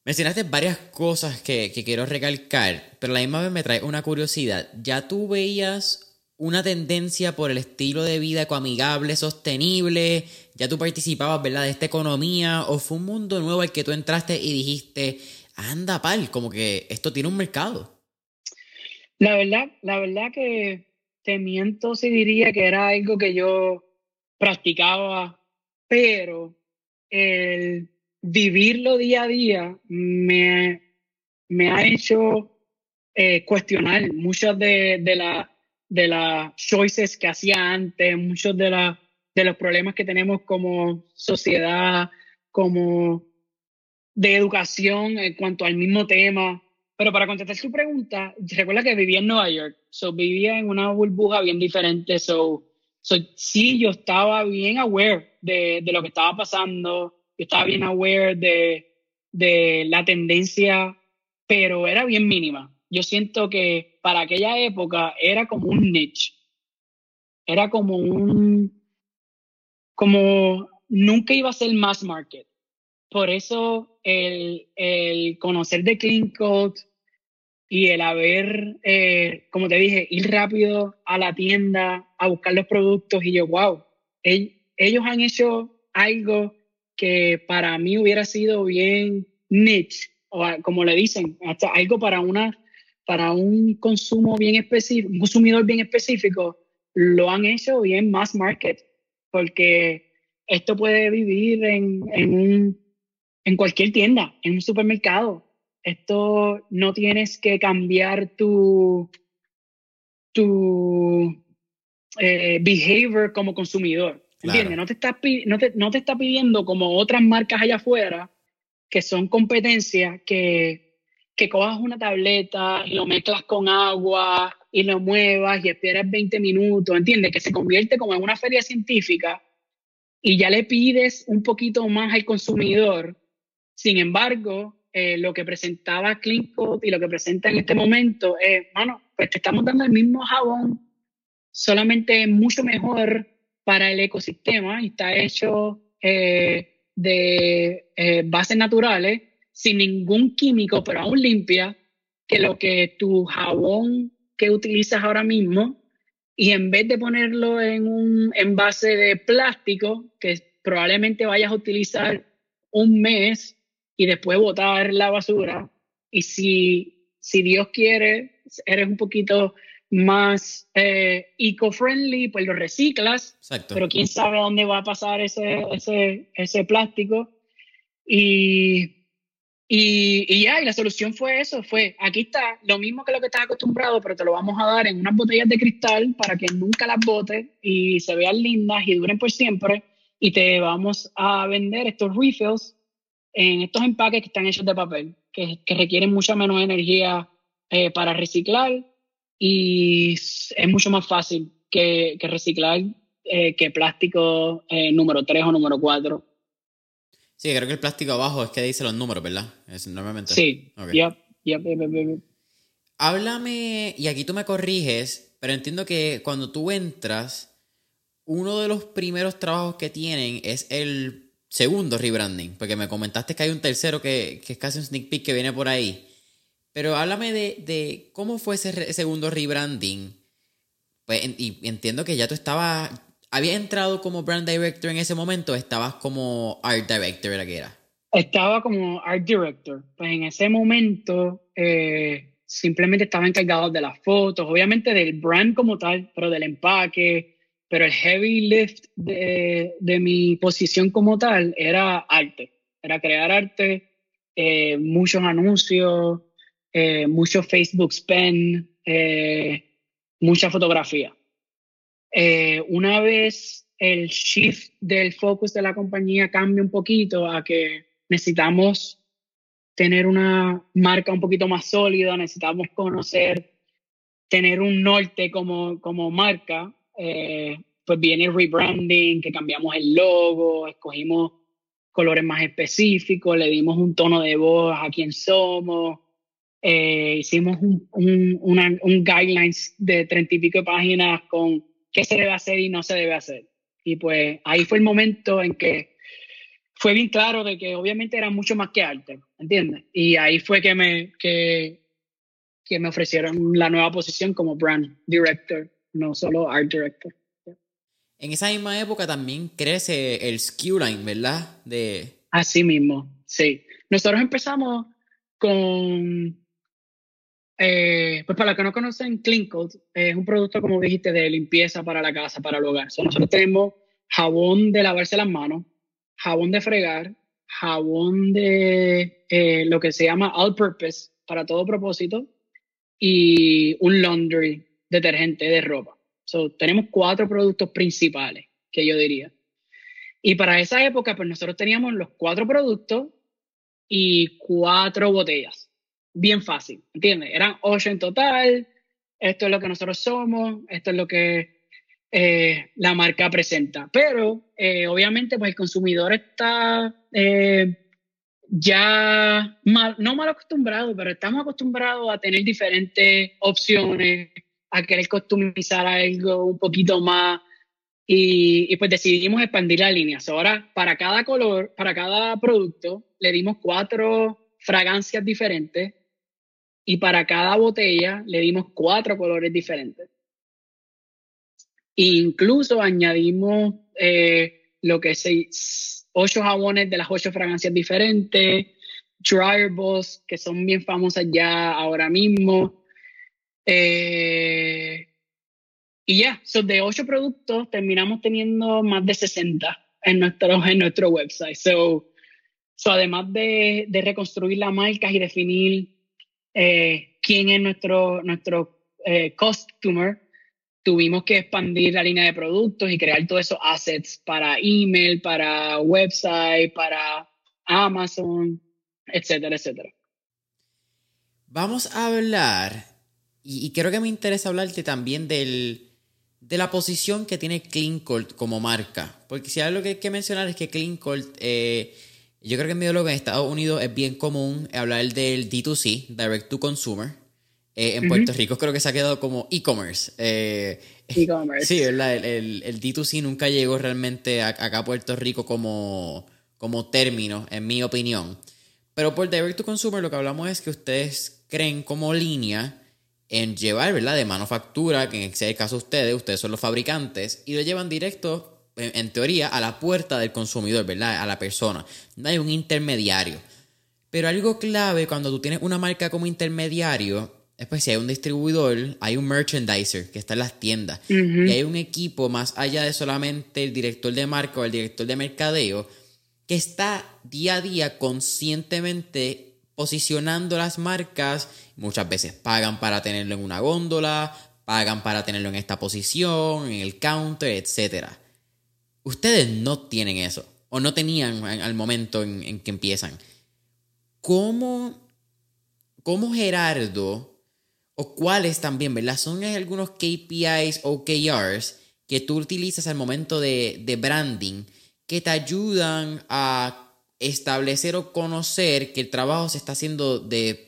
mencionaste varias cosas que, que, quiero recalcar, pero la misma vez me trae una curiosidad. ¿Ya tú veías una tendencia por el estilo de vida ecoamigable, sostenible? ¿Ya tú participabas, verdad, de esta economía? ¿O fue un mundo nuevo al que tú entraste y dijiste, anda, pal, como que esto tiene un mercado. La verdad, la verdad que te miento si diría que era algo que yo practicaba, pero el vivirlo día a día me, me ha hecho eh, cuestionar muchas de, de las de las choices que hacía antes, muchos de, la, de los problemas que tenemos como sociedad, como de educación en cuanto al mismo tema. Pero para contestar su pregunta, recuerda que vivía en Nueva York, so vivía en una burbuja bien diferente, so, so sí, yo estaba bien aware de, de, lo que estaba pasando, yo estaba bien aware de, de la tendencia, pero era bien mínima. Yo siento que para aquella época era como un niche, era como un, como nunca iba a ser mass market. Por eso el, el conocer de Clean Code y el haber, eh, como te dije, ir rápido a la tienda a buscar los productos y yo, wow, ellos han hecho algo que para mí hubiera sido bien niche, o como le dicen, hasta algo para una para un consumo bien específico, un consumidor bien específico, lo han hecho bien mass market, porque esto puede vivir en, en un en cualquier tienda, en un supermercado. Esto no tienes que cambiar tu, tu eh, behavior como consumidor. ¿Entiendes? No, te está, no, te, no te está pidiendo como otras marcas allá afuera que son competencias que, que cojas una tableta y lo mezclas con agua y lo muevas y esperas 20 minutos, ¿entiendes? Que se convierte como en una feria científica y ya le pides un poquito más al consumidor sin embargo, eh, lo que presentaba Clean y lo que presenta en este momento es, bueno, pues te estamos dando el mismo jabón, solamente mucho mejor para el ecosistema y está hecho eh, de eh, bases naturales, sin ningún químico, pero aún limpia, que lo que tu jabón que utilizas ahora mismo, y en vez de ponerlo en un envase de plástico, que probablemente vayas a utilizar un mes y después botar la basura. Y si, si Dios quiere, eres un poquito más eh, eco-friendly, pues lo reciclas, pero quién sabe dónde va a pasar ese, ese, ese plástico. Y, y, y, ya, y la solución fue eso, fue, aquí está lo mismo que lo que estás acostumbrado, pero te lo vamos a dar en unas botellas de cristal para que nunca las botes y se vean lindas y duren por siempre. Y te vamos a vender estos refills en estos empaques que están hechos de papel, que, que requieren mucha menos energía eh, para reciclar y es mucho más fácil que, que reciclar eh, que plástico eh, número 3 o número 4. Sí, creo que el plástico abajo es que dice los números, ¿verdad? Es normalmente. Sí, okay. yep, yep, yep, Háblame, y aquí tú me corriges, pero entiendo que cuando tú entras, uno de los primeros trabajos que tienen es el segundo rebranding, porque me comentaste que hay un tercero que, que es casi un sneak peek que viene por ahí. Pero háblame de, de cómo fue ese segundo rebranding. Pues, y entiendo que ya tú estabas, ¿había entrado como brand director en ese momento estabas como art director, era que era? Estaba como art director. Pues en ese momento eh, simplemente estaba encargado de las fotos, obviamente del brand como tal, pero del empaque, pero el heavy lift de, de mi posición como tal era arte, era crear arte, eh, muchos anuncios, eh, mucho Facebook spend, eh, mucha fotografía. Eh, una vez el shift del focus de la compañía cambia un poquito a que necesitamos tener una marca un poquito más sólida, necesitamos conocer, tener un norte como, como marca, eh, pues viene el rebranding, que cambiamos el logo, escogimos colores más específicos, le dimos un tono de voz a quién somos, eh, hicimos un, un, un guidelines de treinta y pico de páginas con qué se debe hacer y no se debe hacer. Y pues ahí fue el momento en que fue bien claro de que obviamente era mucho más que arte, ¿entiendes? Y ahí fue que me, que, que me ofrecieron la nueva posición como brand director, no solo art director. En esa misma época también crece el SKU line, ¿verdad? De... Así mismo, sí. Nosotros empezamos con eh, pues para los que no conocen, Clean es un producto, como dijiste, de limpieza para la casa, para el hogar. nosotros tenemos jabón de lavarse las manos, jabón de fregar, jabón de eh, lo que se llama all purpose, para todo propósito, y un laundry detergente de ropa. tenemos cuatro productos principales, que yo diría. Y para esa época, pues nosotros teníamos los cuatro productos y cuatro botellas bien fácil, ¿entiendes? Eran ocho en total, esto es lo que nosotros somos, esto es lo que eh, la marca presenta. Pero eh, obviamente pues el consumidor está eh, ya mal, no mal acostumbrado, pero estamos acostumbrados a tener diferentes opciones, a querer customizar algo un poquito más. Y, pues decidimos expandir la línea. Ahora, para cada color, para cada producto, le dimos cuatro fragancias diferentes y para cada botella le dimos cuatro colores diferentes. incluso añadimos eh, lo que es ocho jabones de las ocho fragancias diferentes, dryer balls que son bien famosas ya ahora mismo. Eh, y ya, son de ocho productos terminamos teniendo más de 60 en nuestro, en nuestro website. So, so además de, de reconstruir las marcas y definir eh, quién es nuestro, nuestro eh, customer, tuvimos que expandir la línea de productos y crear todos esos assets para email, para website, para Amazon, etcétera, etcétera. Vamos a hablar, y, creo que me interesa hablarte también del, de la posición que tiene Clean como marca. Porque si hay algo que hay que mencionar es que Clean eh, yo creo que en medio en Estados Unidos es bien común hablar del D2C, Direct to Consumer. Eh, en Puerto Rico creo que se ha quedado como e-commerce. Eh, (laughs) e-commerce. Sí, El, el, D2C nunca llegó realmente acá a Puerto Rico como, como término, en mi opinión. Pero por Direct to Consumer lo que hablamos es que ustedes creen como línea en llevar, ¿verdad? De manufactura, que en el caso de ustedes, ustedes son los fabricantes, y lo llevan directo en teoría, a la puerta del consumidor, ¿verdad? A la persona. No hay un intermediario. Pero algo clave cuando tú tienes una marca como intermediario es pues si hay un distribuidor, hay un merchandiser que está en las tiendas y hay un equipo más allá de solamente el director de marca o el director de mercadeo que está día a día conscientemente posicionando las marcas. Muchas veces pagan para tenerlo en una góndola, pagan para tenerlo en esta posición, en el counter, etcétera. Ustedes no tienen eso, o no tenían al momento en, que empiezan. ¿Cómo, ¿Cómo Gerardo, o cuáles también, ¿verdad? Son algunos KPIs o KRs que tú utilizas al momento de, de branding que te ayudan a establecer o conocer que el trabajo se está haciendo de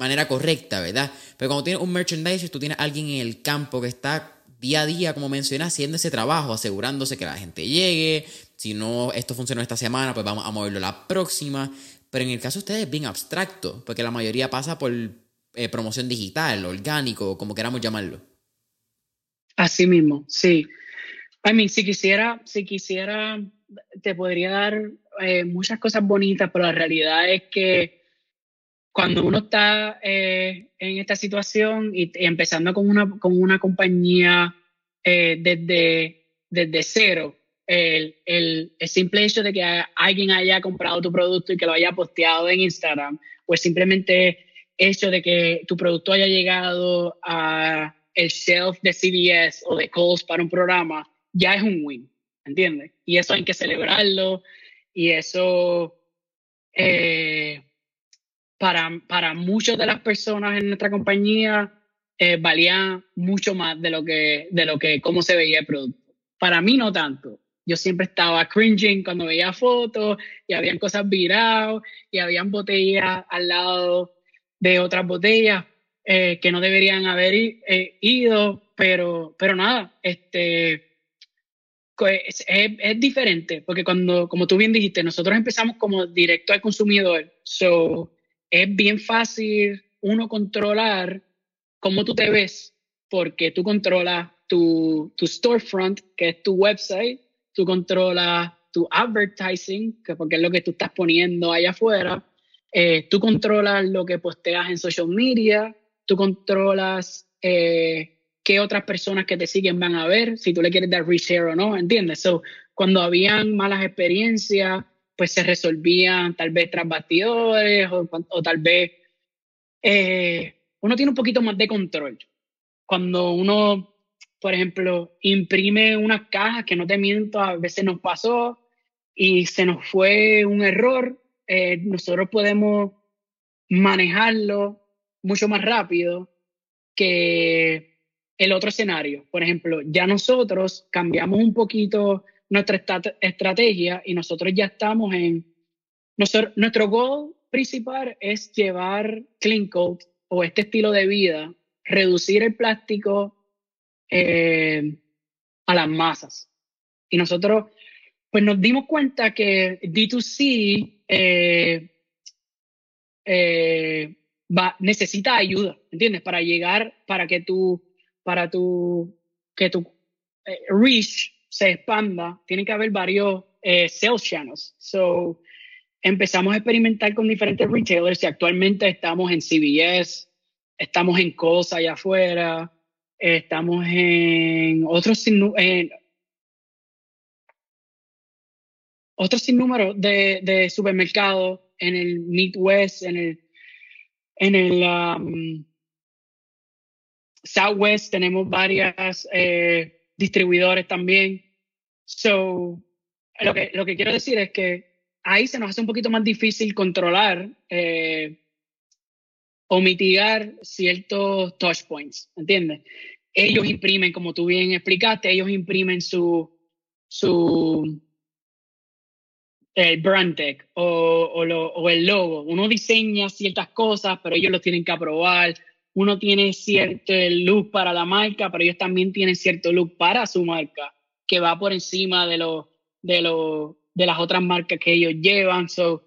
manera correcta, ¿verdad? Pero cuando tienes un merchandiser, tú tienes alguien en el campo que está día a día, como mencioné, haciendo ese trabajo, asegurándose que la gente llegue. Si no, esto funcionó esta semana, pues vamos a moverlo la próxima. Pero en el caso de ustedes es bien abstracto, porque la mayoría pasa por eh, promoción digital, orgánico, como queramos llamarlo. Así mismo, sí. I mean, si quisiera, si quisiera, te podría dar eh, muchas cosas bonitas, pero la realidad es que cuando uno está eh, en esta situación y, empezando con una, con una compañía eh, desde, desde cero, el, el, el, simple hecho de que alguien haya comprado tu producto y que lo haya posteado en Instagram, pues simplemente hecho de que tu producto haya llegado a el shelf de CBS o de Kohl's para un programa, ya es un win, ¿entiendes? Y eso hay que celebrarlo y eso... Eh, para, para muchas de las personas en nuestra compañía eh, valía mucho más de lo que, de lo que cómo se veía el producto. Para mí no tanto. Yo siempre estaba cringing cuando veía fotos y habían cosas viradas y habían botellas al lado de otras botellas eh, que no deberían haber eh, ido, pero, pero nada, este, es, es, diferente, porque cuando, como tú bien dijiste, nosotros empezamos como directo al consumidor, so es bien fácil uno controlar cómo tú te ves, porque tú controlas tu, storefront, que es tu website, tú controlas tu advertising, que porque es lo que tú estás poniendo allá afuera, eh, tú controlas lo que posteas en social media, tú controlas eh, qué otras personas que te siguen van a ver, si tú le quieres dar reshare o no, ¿entiendes? So, cuando habían malas experiencias, pues se resolvían tal vez tras bastidores o, tal vez eh, uno tiene un poquito más de control. Cuando uno, por ejemplo, imprime unas cajas, que no te miento, a veces nos pasó y se nos fue un error, eh, nosotros podemos manejarlo mucho más rápido que el otro escenario. Por ejemplo, ya nosotros cambiamos un poquito nuestra estrategia y nosotros ya estamos en... Nuestro, nuestro goal principal es llevar Clean Coat o este estilo de vida, reducir el plástico eh, a las masas. Y nosotros, pues nos dimos cuenta que D2C eh, eh, va, necesita ayuda, ¿entiendes? Para llegar, para que tú, para tu, que tu reach se expanda, tiene que haber varios eh, sales channels. So, empezamos a experimentar con diferentes retailers y actualmente estamos en CVS, estamos en Cosa allá afuera, estamos en otros en, otros sinnúmero de, de supermercados en el Midwest, en el, en el um, Southwest tenemos varias eh, distribuidores también. So, lo que, lo que quiero decir es que ahí se nos hace un poquito más difícil controlar eh, o mitigar ciertos touch points, ¿entiendes? Ellos imprimen, como tú bien explicaste, ellos imprimen su, su el brand tag o, o, o, el logo. Uno diseña ciertas cosas, pero ellos lo tienen que aprobar uno tiene cierto look para la marca, pero ellos también tienen cierto look para su marca, que va por encima de, lo, de, lo, de las otras marcas que ellos llevan. So,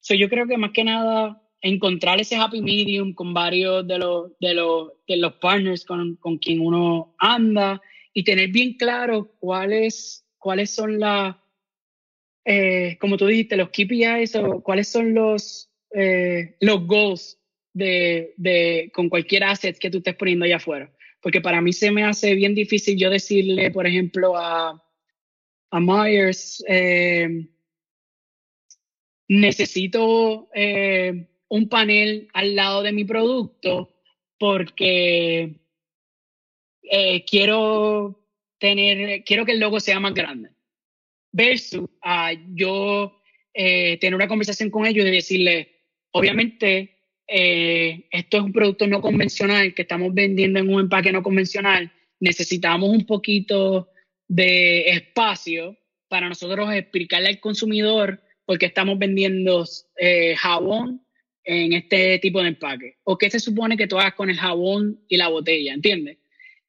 so yo creo que más que nada encontrar ese happy medium con varios de los, de los, de los partners con, con quien uno anda y tener bien claro cuáles, cuáles son las, eh, como tú dijiste, los KPIs o cuáles son los, eh, los goals de, de, con cualquier asset que tú estés poniendo allá afuera. Porque para mí se me hace bien difícil yo decirle, por ejemplo, a, a Myers, eh, necesito eh, un panel al lado de mi producto porque eh, quiero tener, quiero que el logo sea más grande. Versus a yo tener una conversación con ellos y decirle, obviamente eh, esto es un producto no convencional que estamos vendiendo en un empaque no convencional, necesitamos un poquito de espacio para nosotros explicarle al consumidor por qué estamos vendiendo eh, jabón en este tipo de empaque? ¿O qué se supone que tú hagas con el jabón y la botella? ¿Entiendes?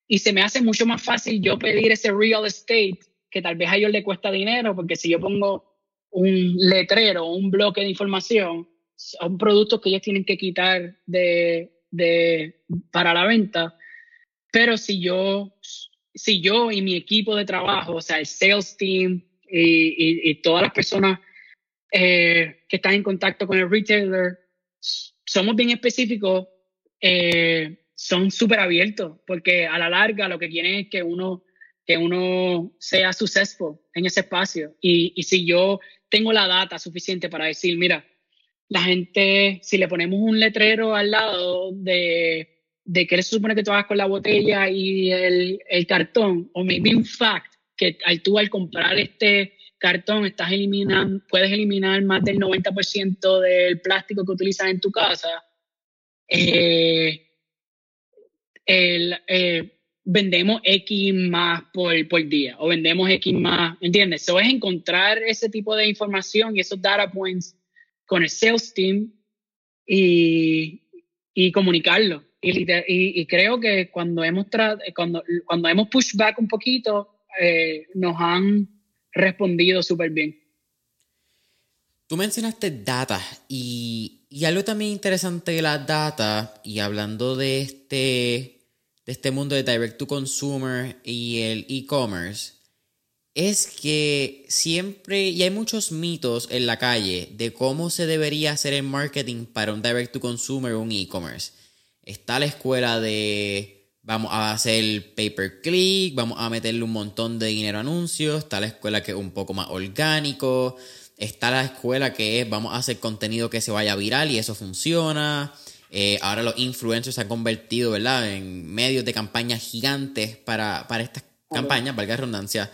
Y se me hace mucho más fácil yo pedir ese real estate que tal vez a ellos les cuesta dinero, porque si yo pongo un letrero o un bloque de información, son productos que ellos tienen que quitar de, de, para la venta. Pero si yo, si yo y mi equipo de trabajo, o sea, el sales team y, y, todas las personas eh, que están en contacto con el retailer, somos bien específicos, eh, son súper abiertos, porque a la larga lo que quieren es que uno, que uno sea successful en ese espacio. Y, y si yo tengo la data suficiente para decir, mira, la gente, si le ponemos un letrero al lado de, de qué se supone que tú con la botella y el, el cartón, o maybe un fact, que al tú al comprar este cartón estás eliminando, puedes eliminar más del 90% del plástico que utilizas en tu casa, eh, el, eh, vendemos X más por, por, día o vendemos X más, ¿entiendes? Eso es encontrar ese tipo de información y esos data points con el sales team y, y comunicarlo. Y, y, creo que cuando hemos, cuando, cuando hemos push back un poquito, eh, nos han respondido súper bien. Tú mencionaste data y, y, algo también interesante de la data y hablando de este, de este mundo de direct to consumer y el e-commerce, es que siempre, y hay muchos mitos en la calle de cómo se debería hacer el marketing para un direct to consumer o un e-commerce. Está la escuela de Vamos a hacer pay per click, vamos a meterle un montón de dinero a anuncios. Está la escuela que es un poco más orgánico. Está la escuela que es vamos a hacer contenido que se vaya viral y eso funciona. Eh, ahora los influencers se han convertido, ¿verdad?, en medios de campañas gigantes para, para estas campañas, valga la redundancia.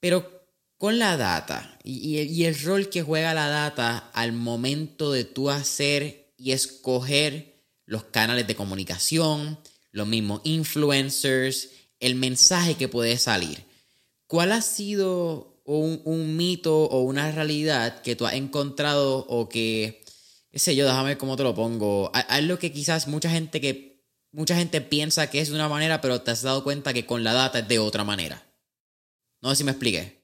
Pero con la data y, y, el rol que juega la data al momento de tú hacer y escoger los canales de comunicación, los mismos influencers, el mensaje que puede salir. ¿Cuál ha sido un, mito o una realidad que tú has encontrado o que, qué sé yo, déjame ver cómo te lo pongo, algo que quizás mucha gente que mucha gente piensa que es de una manera, pero te has dado cuenta que con la data es de otra manera. No sé si me expliqué.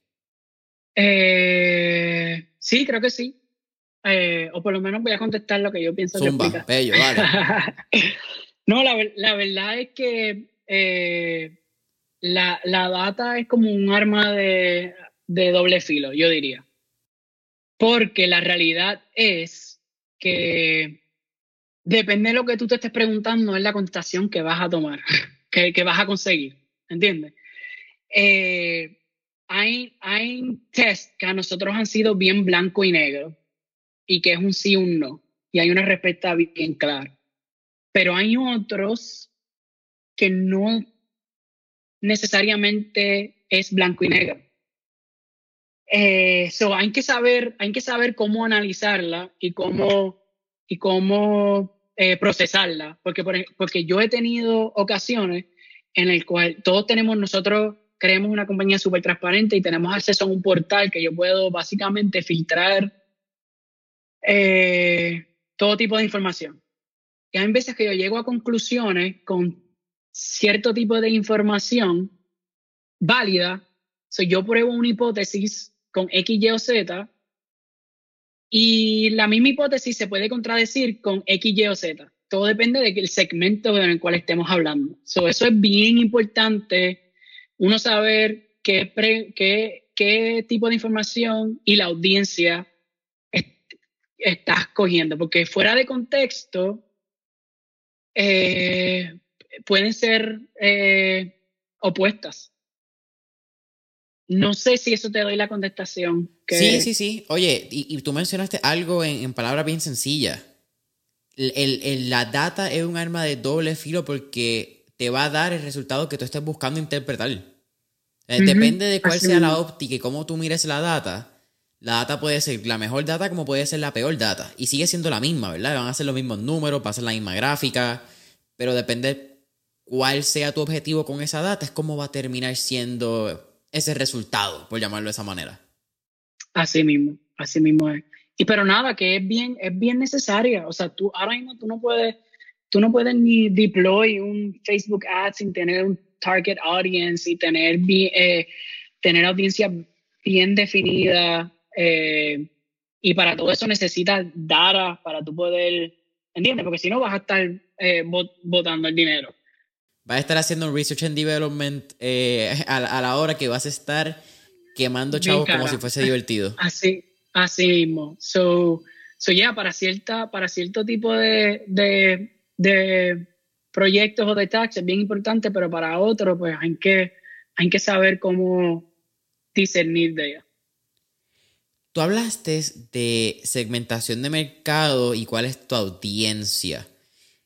Eh, sí, creo que sí. Eh, o por lo menos voy a contestar lo que yo pienso Zumba, que bello, vale. (laughs) No, la, la, verdad es que eh, la, la, data es como un arma de, de doble filo, yo diría. Porque la realidad es que depende de lo que tú te estés preguntando, es la contestación que vas a tomar, (laughs) que, que vas a conseguir. ¿Entiendes? Eh, hay, hay test que a nosotros han sido bien blanco y negro y que es un sí o un no. Y hay una respuesta bien clara. Pero hay otros que no necesariamente es blanco y negro. Eh, hay que saber, hay que saber cómo analizarla y cómo, y cómo eh, procesarla, porque, porque yo he tenido ocasiones en el cual todos tenemos nosotros creemos una compañía súper transparente y tenemos acceso a un portal que yo puedo básicamente filtrar eh, todo tipo de información. Y hay veces que yo llego a conclusiones con cierto tipo de información válida. So, yo pruebo una hipótesis con X, Y o Z y la misma hipótesis se puede contradecir con X, Y o Z. Todo depende del segmento en el cual estemos hablando. So, eso es bien importante, uno saber qué, qué, qué tipo de información y la audiencia estás cogiendo, porque fuera de contexto, eh, pueden ser eh, opuestas. No sé si eso te doy la contestación. Sí, sí, sí. Oye, y, tú mencionaste algo en, palabras bien sencillas. El, la data es un arma de doble filo porque te va a dar el resultado que tú estés buscando interpretar. Eh, depende de cuál sea la óptica y cómo tú mires la data. La data puede ser la mejor data como puede ser la peor data. Y sigue siendo la misma, ¿verdad? Van a ser los mismos números, va a ser la misma gráfica. Pero depende cuál sea tu objetivo con esa data, es cómo va a terminar siendo ese resultado, por llamarlo de esa manera. Así mismo, así mismo es. y pero nada, que es bien, es bien necesaria. O sea, tú ahora mismo tú no puedes, tú no puedes ni deploy un Facebook ad sin tener un target audience y tener, eh, tener audiencia bien definida. Eh, y para todo eso necesitas data para tú poder, ¿entiendes? Porque si no vas a estar eh, botando el dinero. Vas a estar haciendo un research and development eh, (laughs) a, la hora que vas a estar quemando chavos como si fuese divertido. (laughs) Así, así mismo. So, so yeah, para, cierta, para cierto tipo de, de, de proyectos o de bien importante, pero para otros, pues hay que, hay que saber cómo discernir de ella. Tú hablaste de segmentación de mercado y cuál es tu audiencia.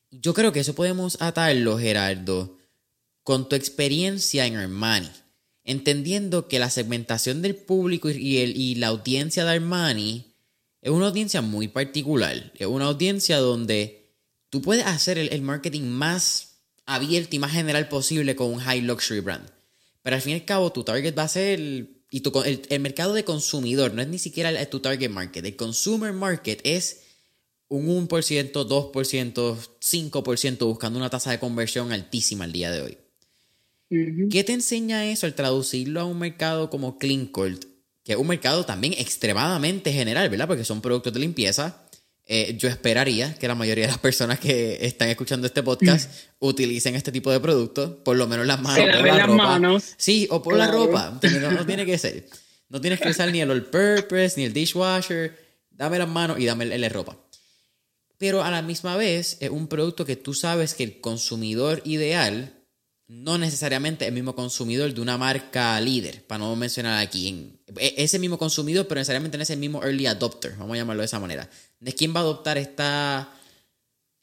Yo creo que eso podemos atarlo, Gerardo, con tu experiencia en Armani. Entendiendo que la segmentación del público y, el, y la audiencia de Armani es una audiencia muy particular. Es una audiencia donde tú puedes hacer el, el marketing más abierto y más general posible con un high luxury brand. Pero al fin y al cabo, tu target va a ser y el, mercado de consumidor no es ni siquiera tu target market. El consumer market es un 1%, 2%, 5% buscando una tasa de conversión altísima al día de hoy. ¿Qué te enseña eso al traducirlo a un mercado como Clean Cold? Que es un mercado también extremadamente general, ¿verdad? Porque son productos de limpieza eh, yo esperaría que la mayoría de las personas que están escuchando este podcast mm. utilicen este tipo de productos, por lo menos las manos. por la las manos. Sí, o por la ropa. No, tiene que ser. No tienes que usar ni el all purpose, ni el dishwasher. Dame las manos y dame la ropa. Pero a la misma vez es un producto que tú sabes que el consumidor ideal no necesariamente el mismo consumidor de una marca líder, para no mencionar aquí, e, ese mismo consumidor, pero necesariamente en ese mismo early adopter, vamos a llamarlo de esa manera. Es quién va a adoptar esta,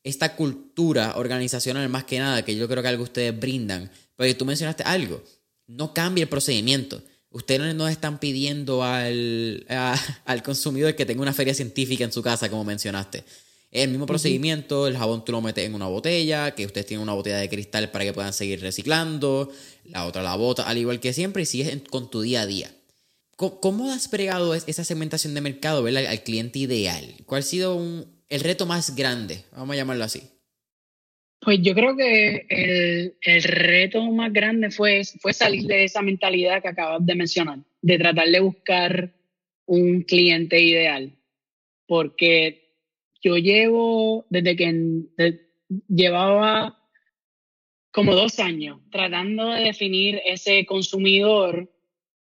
esta cultura organizacional más que nada, que yo creo que algo ustedes brindan. Porque tú mencionaste algo, no cambia el procedimiento. Ustedes no están pidiendo al, al consumidor que tenga una feria científica en su casa, como mencionaste. El mismo procedimiento, el jabón tú lo metes en una botella, que ustedes tienen una botella de cristal para que puedan seguir reciclando, la otra la bota, al igual que siempre, y sigues con tu día a día. ¿Cómo, has pregado esa segmentación de mercado ¿verdad? al cliente ideal? ¿Cuál ha sido el reto más grande? Vamos a llamarlo así. Pues yo creo que el, reto más grande fue, fue salir de esa mentalidad que acabas de mencionar, de tratar de buscar un cliente ideal. Porque yo llevo desde que llevaba como dos años tratando de definir ese consumidor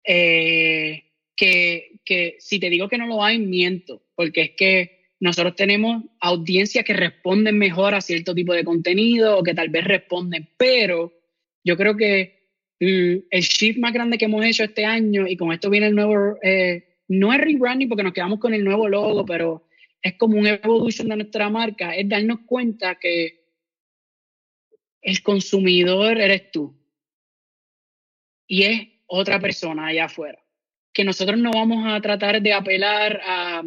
eh, que, que, si te digo que no lo hay, miento, porque es que nosotros tenemos audiencias que responden mejor a cierto tipo de contenido o que tal vez responden, pero yo creo que el shift más grande que hemos hecho este año y con esto viene el nuevo, eh, no es rebranding porque nos quedamos con el nuevo logo, pero es como un evolution de nuestra marca, es darnos cuenta que el consumidor eres tú y es otra persona allá afuera. Que nosotros no vamos a tratar de apelar a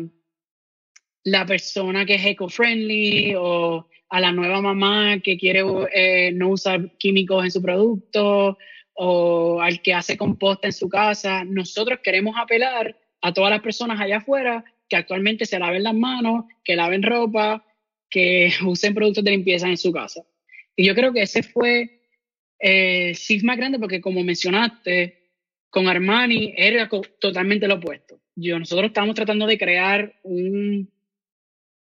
la persona que es eco-friendly o a la nueva mamá que quiere eh, no usar químicos en su producto o al que hace composta en su casa. Nosotros queremos apelar a todas las personas allá afuera que actualmente se laven las manos, que laven ropa, que (laughs) usen productos de limpieza en su casa. Y yo creo que ese fue eh, más grande porque como mencionaste, con Armani era totalmente lo opuesto. Yo, nosotros estamos tratando de crear un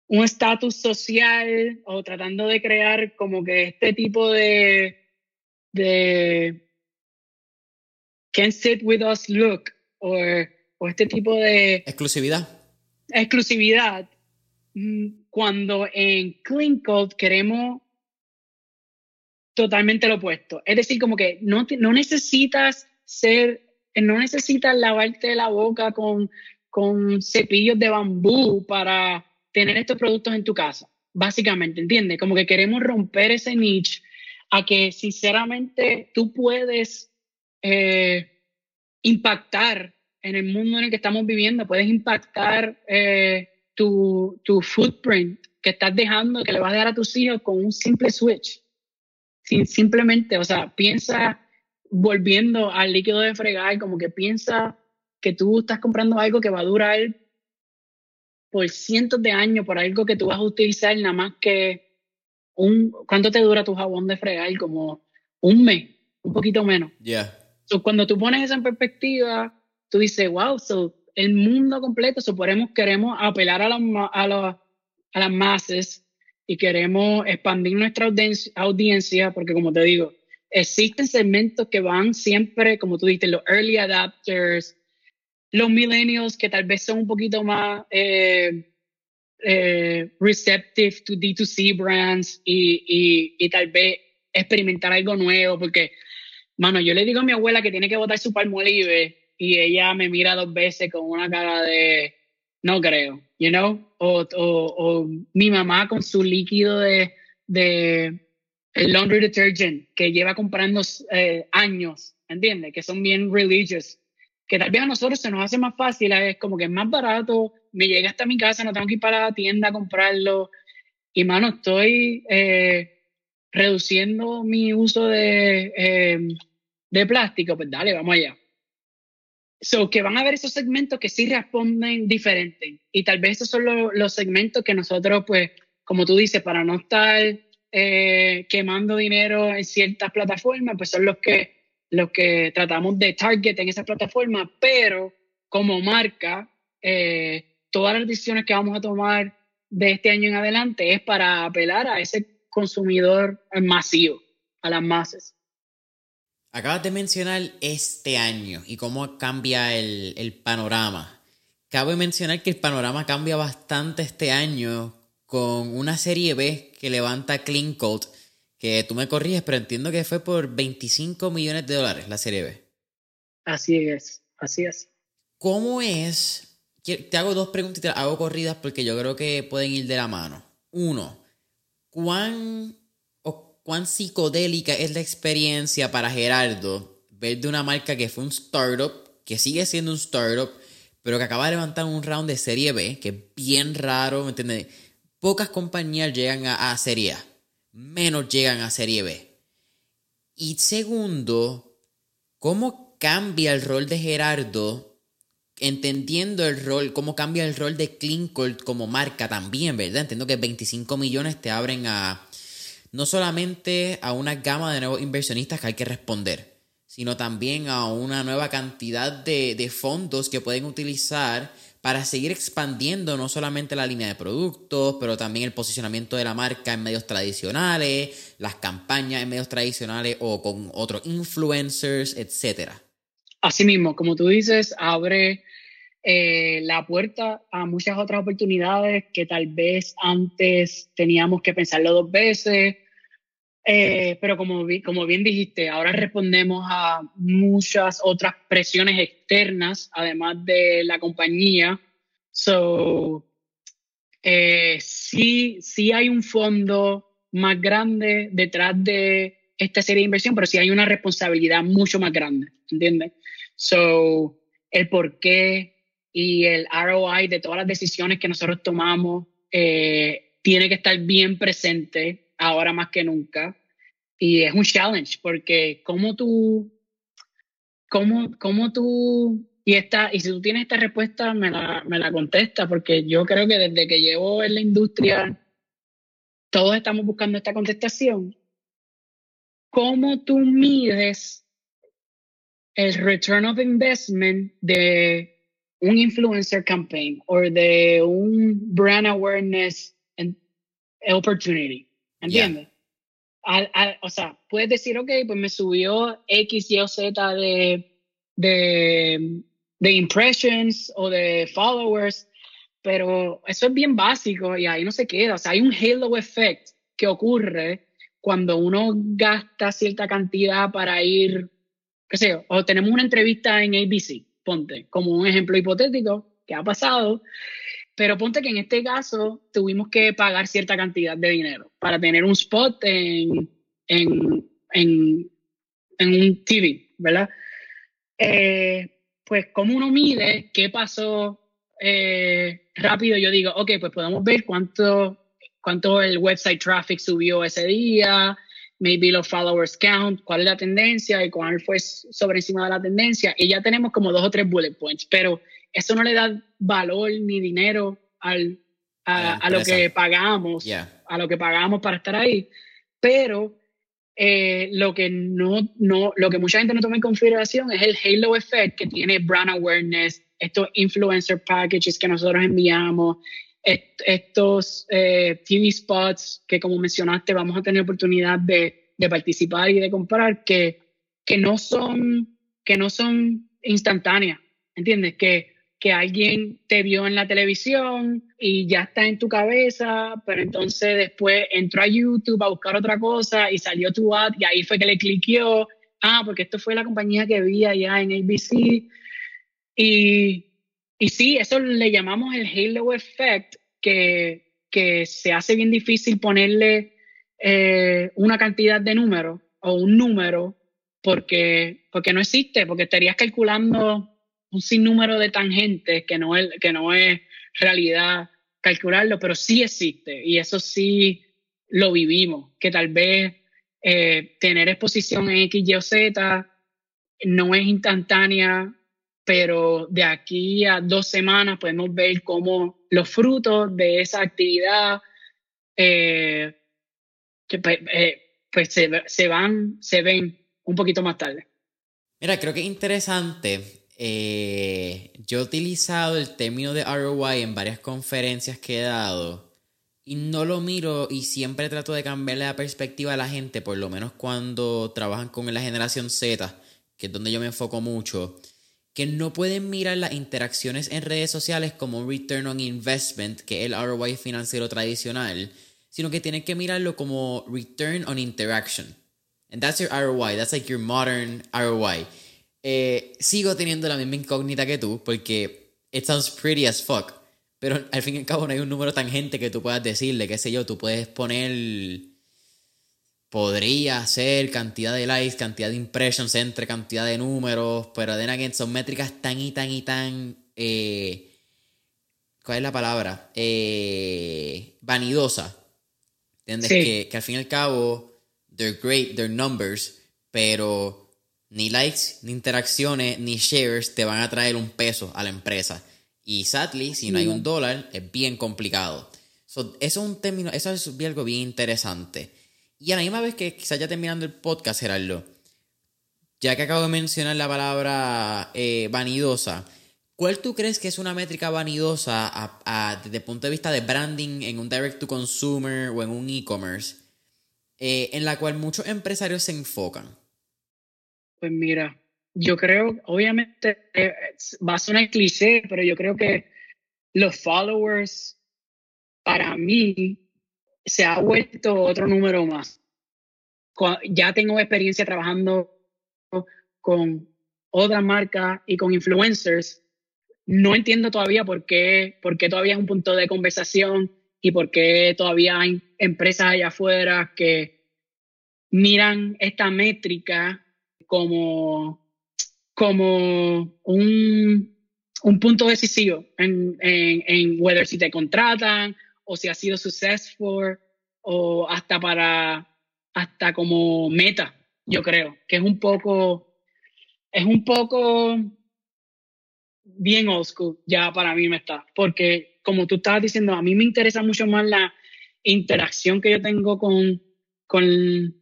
un estatus social o tratando de crear como que este tipo de de can sit with us look o, o este tipo de exclusividad exclusividad mm, cuando en Clean Code queremos totalmente lo opuesto. Es decir, como que no, no necesitas ser, no necesitas lavarte la boca con, con cepillos de bambú para tener estos productos en tu casa, básicamente, ¿entiendes? Como que queremos romper ese niche a que sinceramente tú puedes eh, impactar en el mundo en el que estamos viviendo, puedes impactar eh, tu, tu, footprint que estás dejando, que le vas a dar a tus hijos con un simple switch. Sin, simplemente, o sea, piensa volviendo al líquido de fregar, como que piensa que tú estás comprando algo que va a durar por cientos de años por algo que tú vas a utilizar nada más que un... ¿Cuánto te dura tu jabón de fregar? Como un mes, un poquito menos. Ya. cuando tú pones eso en perspectiva, tú dices, wow, so, el mundo completo, suponemos queremos apelar a, la, a, a las masas y queremos expandir nuestra audiencia, porque como te digo, existen segmentos que van siempre, como tú dices, los early adapters, los millennials que tal vez son un poquito más eh, eh, receptive to D2C brands y, y, y, tal vez experimentar algo nuevo, porque, mano, yo le digo a mi abuela que tiene que botar su palmolive y ella me mira dos veces con una cara de no creo, you know, o, o, mi mamá con su líquido de, de el laundry detergent que lleva comprando eh, años, ¿entiendes? Que son bien religious, que tal vez a nosotros se nos hace más fácil, es como que es más barato, me llega hasta mi casa, no tengo que ir para la tienda a comprarlo, y mano, estoy eh, reduciendo mi uso de, eh, de plástico, pues dale, vamos allá. So, que van a haber esos segmentos que sí responden diferente. Y tal vez esos son los segmentos que nosotros, pues, como tú dices, para no estar eh, quemando dinero en ciertas plataformas, pues son los que, los que tratamos de target en esas plataformas, pero como marca, eh, todas las decisiones que vamos a tomar de este año en adelante es para apelar a ese consumidor masivo, a las masas. Acabas de mencionar este año y cómo cambia el, panorama. Cabe mencionar que el panorama cambia bastante este año con una serie B que levanta Clean Code, que tú me corriges, pero entiendo que fue por 25 millones de dólares la serie B. Así es, así es. ¿Cómo es? Te hago dos preguntas y te hago corridas porque yo creo que pueden ir de la mano. Uno, ¿cuán cuán psicodélica es la experiencia para Gerardo ver de una marca que fue un startup, que sigue siendo un startup, pero que acaba de levantar un round de serie B, que es bien raro, ¿me entiendes? Pocas compañías llegan a, serie A, menos llegan a serie B. Y segundo, ¿cómo cambia el rol de Gerardo entendiendo el rol, cómo cambia el rol de Clean como marca también, ¿verdad? Entiendo que 25 millones te abren a no solamente a una gama de nuevos inversionistas que hay que responder, sino también a una nueva cantidad de, fondos que pueden utilizar para seguir expandiendo no solamente la línea de productos, pero también el posicionamiento de la marca en medios tradicionales, las campañas en medios tradicionales o con otros influencers, etc. Asimismo, como tú dices, abre eh, la puerta a muchas otras oportunidades que tal vez antes teníamos que pensarlo dos veces. Eh, pero como, como bien dijiste, ahora respondemos a muchas otras presiones externas, además de la compañía. So, eh, sí, sí hay un fondo más grande detrás de esta serie de inversión, pero sí hay una responsabilidad mucho más grande, ¿entiendes? So, el por qué y el ROI de todas las decisiones que nosotros tomamos eh, tiene que estar bien presente ahora más que nunca. Y es un challenge porque como tú, cómo, cómo tú, y, esta, y si tú tienes esta respuesta, me la, me la contesta, porque yo creo que desde que llevo en la industria, todos estamos buscando esta contestación. ¿Cómo tú mides el return of investment de un influencer campaign o de un brand awareness opportunity. ¿Entiendes? o sea, puedes decir, ok, pues me subió X, Y o Z de, de, de impressions o de followers, pero eso es bien básico y ahí no se queda. O sea, hay un halo effect que ocurre cuando uno gasta cierta cantidad para ir, qué sé yo, o tenemos una entrevista en ABC ponte, como un ejemplo hipotético que ha pasado, pero ponte que en este caso tuvimos que pagar cierta cantidad de dinero para tener un spot en, en, en, un TV, ¿verdad? Eh, pues como uno mide qué pasó eh, rápido, yo digo, ok, pues podemos ver cuánto, cuánto el website traffic subió ese día, maybe los followers count, cuál es la tendencia y cuál fue sobre encima de la tendencia. Y ya tenemos como dos o tres bullet points, pero eso no le da valor ni dinero al, a, lo que pagamos, a lo que pagamos para estar ahí. Pero eh, lo que no, no, lo que mucha gente no toma en consideración es el halo effect que tiene brand awareness, estos influencer packages que nosotros enviamos, estos eh, TV spots que como mencionaste vamos a tener oportunidad de, de participar y de comprar que, que no son que no son instantáneas, ¿entiendes? Que que alguien te vio en la televisión y ya está en tu cabeza, pero entonces después entró a YouTube a buscar otra cosa y salió tu ad y ahí fue que le cliqueó, ah, porque esto fue la compañía que vi allá en ABC. Y, y sí, eso le llamamos el halo effect, que, que se hace bien difícil ponerle eh, una cantidad de números o un número porque, porque no existe, porque estarías calculando un sinnúmero de tangentes que no es, que no es realidad calcularlo, pero sí existe y eso sí lo vivimos, que tal vez eh, tener exposición en X, Y o Z no es instantánea, pero de aquí a dos semanas podemos ver cómo los frutos de esa actividad eh, pues, eh, pues se, se, van, se ven un poquito más tarde. Mira, creo que es interesante eh, yo he utilizado el término de ROI en varias conferencias que he dado y no lo miro y siempre trato de cambiarle la perspectiva a la gente, por lo menos cuando trabajan con la generación Z, que es donde yo me enfoco mucho, que no pueden mirar las interacciones en redes sociales como un return on investment, que es el ROI financiero tradicional, sino que tienen que mirarlo como return on interaction. And that's your ROI, that's like your modern ROI. Eh, sigo teniendo la misma incógnita que tú, porque it sounds pretty as fuck. Pero al fin y al cabo no hay un número tangente que tú puedas decirle, qué sé yo, tú puedes poner... Podría ser cantidad de likes, cantidad de impressions entre cantidad de números, pero then again son métricas tan y tan y tan... Eh, ¿Cuál es la palabra? Eh, vanidosa. ¿Entiendes? Que, que al fin y al cabo, they're great, they're numbers, pero ni likes, ni interacciones, ni shares te van a traer un peso a la empresa. Y sadly, si no hay un dólar, es bien complicado. eso es un término, eso es algo bien interesante. Y a la misma vez que quizás ya terminando el podcast, Gerardo, ya que acabo de mencionar la palabra eh, vanidosa, ¿cuál tú crees que es una métrica vanidosa desde el punto de vista de branding en un direct to consumer o en un e-commerce, eh, en la cual muchos empresarios se enfocan? Pues mira, yo creo, obviamente, eh, va a sonar cliché, pero yo creo que los followers, para mí, se ha vuelto otro número más. Ya tengo experiencia trabajando con otras marcas y con influencers. No entiendo todavía por qué, por qué todavía es un punto de conversación y por qué todavía hay empresas allá afuera que miran esta métrica como, como un, un punto decisivo en, en, en whether si te contratan o si ha sido successful o hasta para, hasta como meta, yo creo, que es un poco, es un poco bien old school, ya para mí me está, porque como tú estabas diciendo, a mí me interesa mucho más la interacción que yo tengo con, con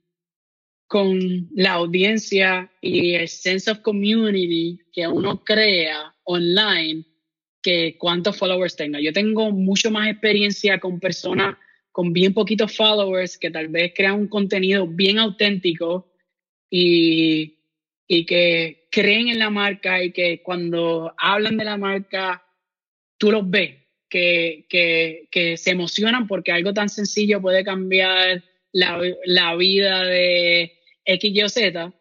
con la audiencia y el sense of community que uno crea online que cuántos followers tenga. Yo tengo mucho más experiencia con personas con bien poquitos followers que tal vez crean un contenido bien auténtico y, y que creen en la marca y que cuando hablan de la marca tú los ves, que, que, que se emocionan porque algo tan sencillo puede cambiar la, la vida de X, Y o Z,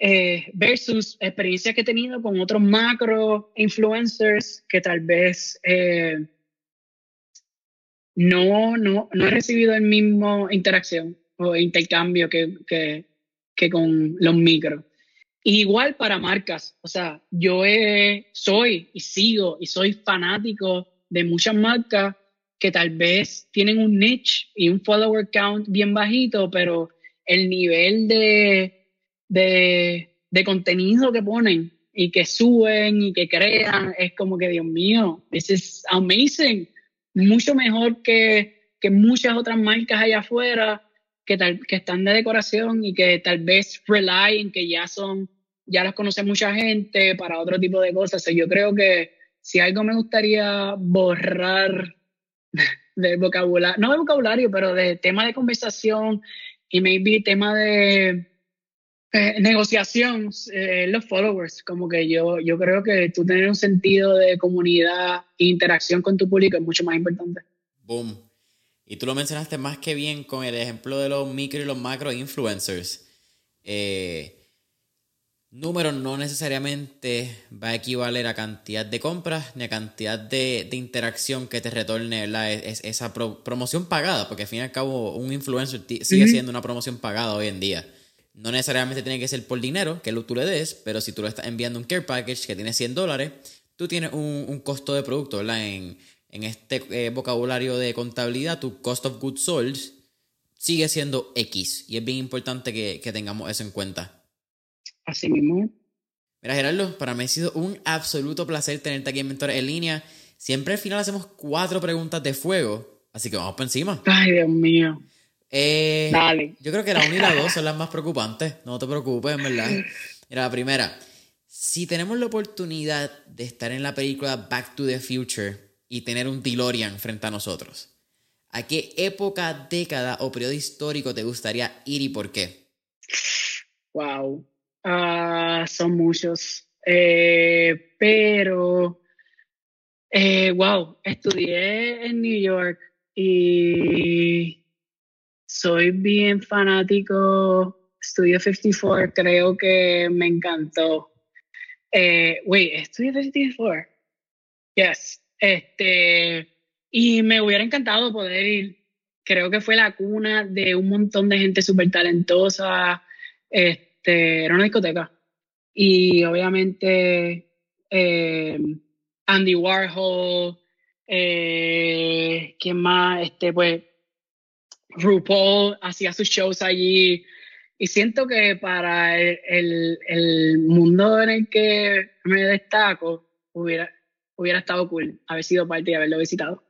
eh, versus experiencias que he tenido con otros macro influencers que tal vez eh, no, no, no he recibido el mismo interacción o intercambio que, que, con los micros. Igual para marcas, o sea, yo soy y sigo y soy fanático de muchas marcas que tal vez tienen un niche y un follower count bien bajito, pero el nivel de, de, contenido que ponen y que suben y que crean, es como que, Dios mío, this is amazing. mucho mejor que, que muchas otras marcas allá afuera que, tal, que están de decoración y que tal vez rely en que ya son, ya las conoce mucha gente para otro tipo de cosas. yo creo que si algo me gustaría borrar del vocabulario, no de vocabulario, pero de tema de conversación y maybe tema de eh, negociación, eh, los followers, como que yo, yo creo que tú tener un sentido de comunidad e interacción con tu público es mucho más importante. Boom. Y tú lo mencionaste más que bien con el ejemplo de los micro y los macro influencers. Eh, número no necesariamente va a equivaler a cantidad de compras ni a cantidad de, interacción que te retorne Es, esa promoción pagada, porque al fin y al cabo un influencer sigue siendo una promoción pagada hoy en día. No necesariamente tiene que ser por dinero que tú le des, pero si tú le estás enviando un care package que tiene 100 dólares, tú tienes un, costo de producto, ¿verdad? En, este eh, vocabulario de contabilidad, tu cost of goods sold sigue siendo X. Y es bien importante que, que tengamos eso en cuenta. Así mismo. Mira, Gerardo, para mí ha sido un absoluto placer tenerte aquí en Mentores en línea. Siempre al final hacemos cuatro preguntas de fuego, así que vamos por encima. Ay, Dios mío. Eh, Dale. Yo creo que la 1 y la 2 son las más preocupantes. No te preocupes, en verdad. Mira, la primera. Si tenemos la oportunidad de estar en la película Back to the Future y tener un DeLorean frente a nosotros, ¿a qué época, década o periodo histórico te gustaría ir y por qué? Wow. Ah, son muchos. Eh, pero, eh, wow, estudié en New York y soy bien fanático. Studio 54, creo que me encantó. Eh, wait, Studio 54. Yes. Este, y me hubiera encantado poder ir. Creo que fue la cuna de un montón de gente súper talentosa. Este, este, era una discoteca. Y obviamente eh, Andy Warhol, eh, ¿quién más? Este, pues RuPaul hacía sus shows allí. Y siento que para el, el, mundo en el que me destaco, hubiera, hubiera estado cool haber sido parte y haberlo visitado.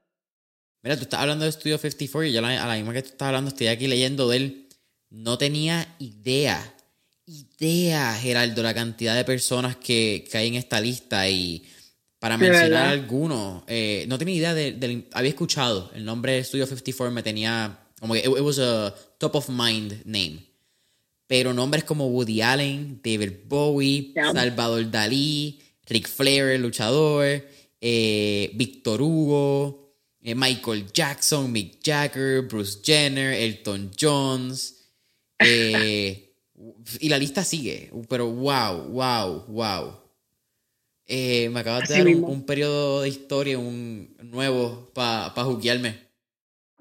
Mira, tú estás hablando de Studio 54 y yo a la misma que tú estás hablando estoy aquí leyendo de él. No tenía idea idea, Geraldo, la cantidad de personas que, que hay en esta lista y para mencionar algunos, eh, no tenía idea de, había escuchado el nombre de Studio 54 me tenía como que it, was a top of mind name. Pero nombres como Woody Allen, David Bowie, Salvador Dalí, Rick Flair, el luchador, eh, Victor Hugo, eh, Michael Jackson, Mick Jagger, Bruce Jenner, Elton Jones, eh, (laughs) y la lista sigue, pero wow, wow, wow. Eh, me acabas de dar un, periodo de historia un nuevo para pa juguearme.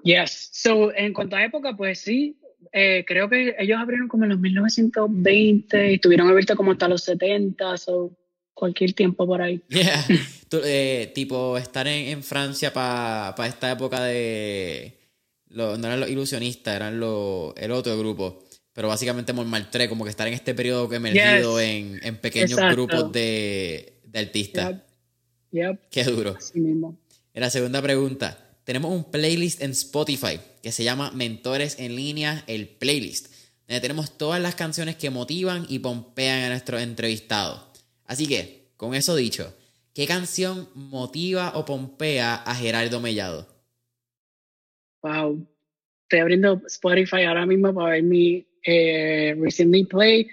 Yes. So, en cuanto a época, pues sí, eh, creo que ellos abrieron como en los 1920 y estuvieron abiertos como hasta los 70, o cualquier tiempo por ahí. (laughs) Yeah. Eh, tipo, estar en, Francia para esta época de. no eran los ilusionistas, eran los, el otro grupo. Pero básicamente Montmartre, como que estar en este periodo que emergido en, en, pequeños grupos de, de artistas. Yep. Qué duro. Así mismo. la segunda pregunta. Tenemos un playlist en Spotify que se llama Mentores en línea, el playlist. Donde tenemos todas las canciones que motivan y pompean a nuestros entrevistados. Así que, con eso dicho, ¿qué canción motiva o pompea a Gerardo Mellado? Wow. Estoy abriendo Spotify ahora mismo para ver mi eh, recently play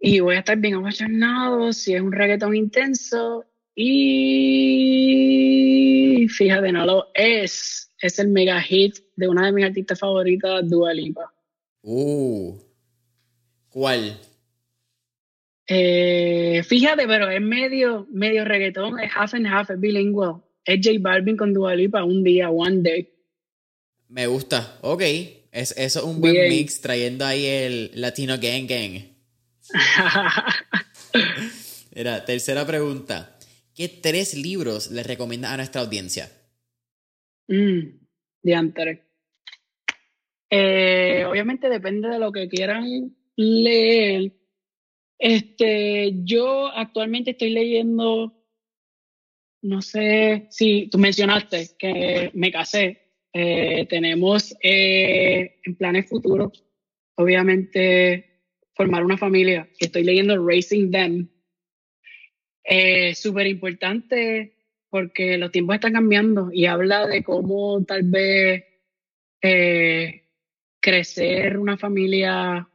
y voy a estar bien apasionado si es un reggaetón intenso y fíjate, no lo es. Es el mega hit de una de mis artistas favoritas, Dua Lipa. Uh, ¿cuál? Eh, fíjate, pero es medio, medio reggaetón, es half and half, es bilingüe. Es J Balvin con Dua Lipa un día, one day. Me gusta, ok. Es, eso es un buen mix trayendo ahí el Latino Gang Gang. (laughs) Mira, tercera pregunta. ¿Qué tres libros le recomiendas a nuestra audiencia? Mm, de eh, obviamente depende de lo que quieran leer. Este, yo actualmente estoy leyendo no sé si tú mencionaste que me casé. Eh, tenemos eh, en planes futuros, obviamente, formar una familia. Estoy leyendo Racing Them. Eh, Súper importante porque los tiempos están cambiando y habla de cómo tal vez eh, crecer una familia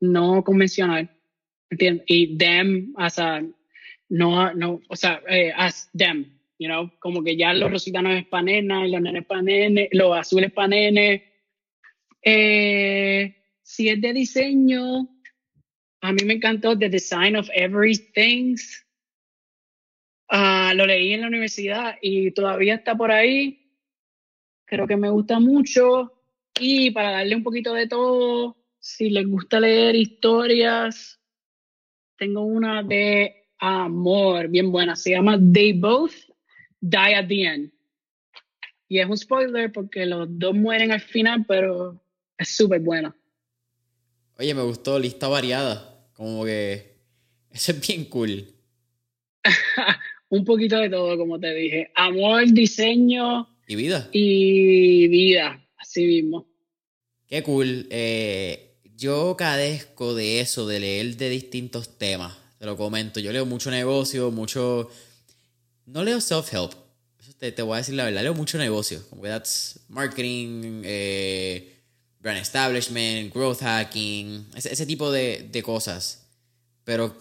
no convencional. ¿entiendes? Y them, a, no, no, o sea, as them, you know, como que ya los rositanos es panena y los nenes panene, los azules panene. Eh, si es de diseño, a mí me encantó The Design of Everything. Uh, lo leí en la universidad y todavía está por ahí. Creo que me gusta mucho. Y para darle un poquito de todo, si les gusta leer historias, tengo una de amor, bien buena. Se llama They Both Die at the End. Y es un spoiler porque los dos mueren al final, pero es súper buena. Oye, me gustó, lista variada. Como que (laughs) eso es bien cool. (laughs) un poquito de todo, como te dije. Amor, diseño. Y vida. Y vida, así mismo. Qué cool. Eh, yo cadezco de eso, de leer de distintos temas. Te lo comento. Yo leo mucho negocio, mucho. No leo self-help. Te, te, voy a decir la verdad. Leo mucho negocio. Como que that's marketing, eh, brand establishment, growth hacking, ese, ese tipo de, de, cosas. Pero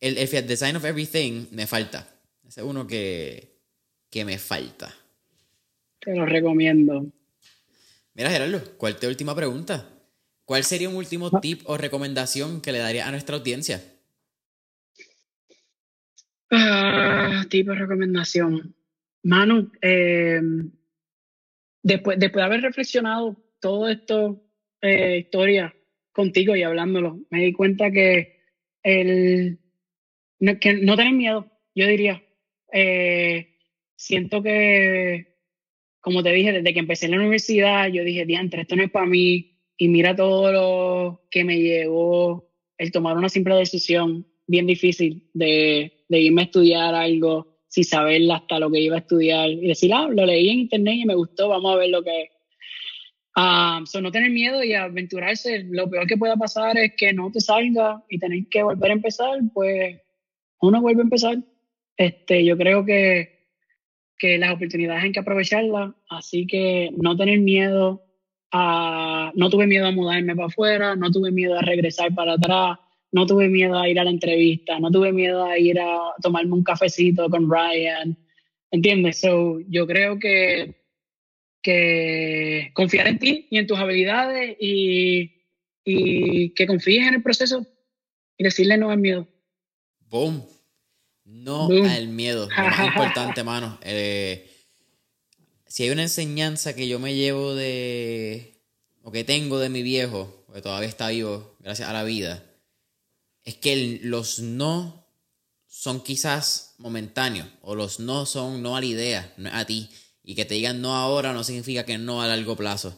el, el design of everything me falta. Ese es uno que, que me falta. Te lo recomiendo. Mira, Gerardo, ¿cuál es tu última pregunta? ¿Cuál sería un último tip o recomendación que le daría a nuestra audiencia? Uh, tipo de recomendación. Manu, eh, después, de haber reflexionado todo esto, eh, historia contigo y hablándolo, me di cuenta que el no, que no tener miedo, yo diría. Eh, siento que, como te dije, desde que empecé la universidad, yo dije, diantre, esto no es para mí. Y mira todo lo que me llevó el tomar una simple decisión bien difícil de de irme a estudiar algo sin saber hasta lo que iba a estudiar y decir, ah, lo leí en internet y me gustó, vamos a ver lo que es. Um, no tener miedo y aventurarse. Lo peor que pueda pasar es que no te salga y tener que volver a empezar, pues uno vuelve a empezar. Este, yo creo que, que las oportunidades hay que aprovecharlas, así que no tener miedo a, no tuve miedo a mudarme para afuera, no tuve miedo a regresar para atrás, no tuve miedo a ir a la entrevista, no tuve miedo a ir a tomarme un cafecito con Ryan, ¿entiendes? So, yo creo que, que confiar en ti y en tus habilidades y, y que confíes en el proceso y decirle no al miedo. Boom. No al miedo. Lo más (laughs) importante, mano. Eh, si hay una enseñanza que yo me llevo de. o que tengo de mi viejo, porque todavía está vivo, gracias a la vida, es que los no son quizás momentáneos o los no son no a la idea, no a ti. Y que te digan no ahora no significa que no a largo plazo.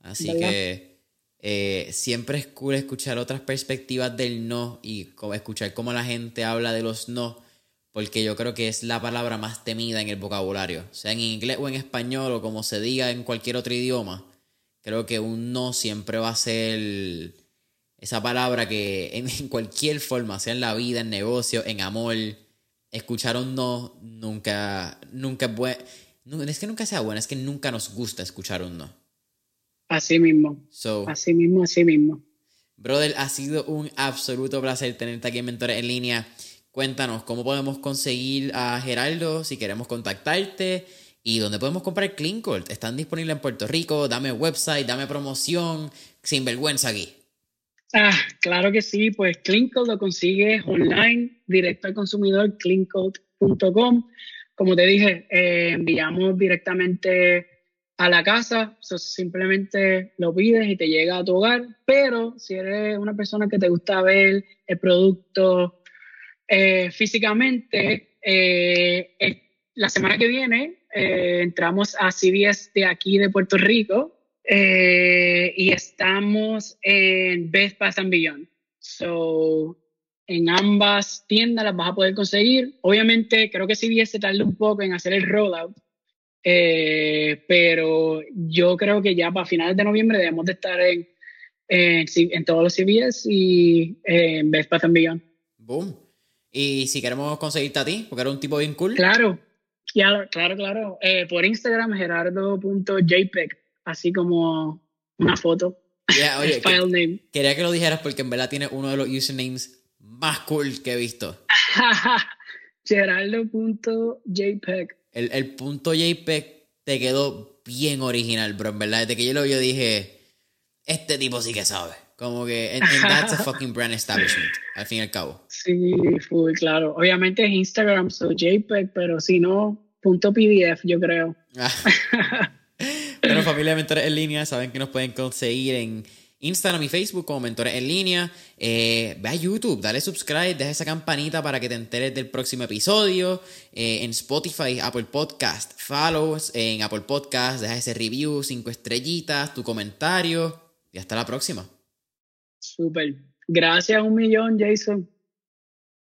Así que eh, siempre es cool escuchar otras perspectivas del no y escuchar cómo la gente habla de los no, porque yo creo que es la palabra más temida en el vocabulario, sea en inglés o en español o como se diga en cualquier otro idioma. Creo que un no siempre va a ser esa palabra que (laughs) en, cualquier forma, sea en la vida, en negocio, en amor, escuchar un no nunca, nunca es bueno. es que nunca sea bueno, es que nunca nos gusta escuchar un no. Así mismo. así mismo, así mismo. Brother, ha sido un absoluto placer tenerte aquí en Mentores en línea. Cuéntanos cómo podemos conseguir a Geraldo si queremos contactarte y dónde podemos comprar Clean Están disponibles en Puerto Rico. Dame website, dame promoción. Sin vergüenza aquí. Ah, claro que sí, pues CleanCode lo consigues online, directo al consumidor, cleancode.com. Como te dije, eh, enviamos directamente a la casa, simplemente lo pides y te llega a tu hogar, pero si eres una persona que te gusta ver el producto eh, físicamente, eh, la semana que viene entramos a CBS de aquí de Puerto Rico eh, y estamos en Best Pass and Beyond. So, en ambas tiendas las vas a poder conseguir. Obviamente, creo que CBS se tarda un poco en hacer el rollout, eh, pero yo creo que ya para finales de noviembre debemos de estar en, en, todos los CBS y eh, en Best Bath Beyond. Boom. Y si queremos conseguirte a ti, porque eres un tipo bien cool. Claro, claro, claro, claro. Eh, por Instagram, gerardo.jpeg, así como una foto. (laughs) oye, File name. Quería que lo dijeras porque en verdad tiene uno de los usernames más cool que he visto. (laughs) Gerardo.jpeg. El, el punto JPEG te quedó bien original, bro. En verdad, desde que yo lo vi, yo dije, este tipo sí que sabe. Como que, and, that's a (laughs) fucking brand establishment, al fin y al cabo. Sí, fue claro. Obviamente es Instagram, so JPEG, pero si no, punto PDF, yo creo. Bueno, familia de mentores en línea, saben que nos pueden conseguir en Instagram y Facebook como Mentores en Línea. Eh, ve a YouTube, dale subscribe, deja esa campanita para que te enteres del próximo episodio. Eh, en Spotify, Apple Podcast, follows en Apple Podcast, deja ese review, cinco estrellitas, tu comentario y hasta la próxima. Súper. Gracias un millón, Jason.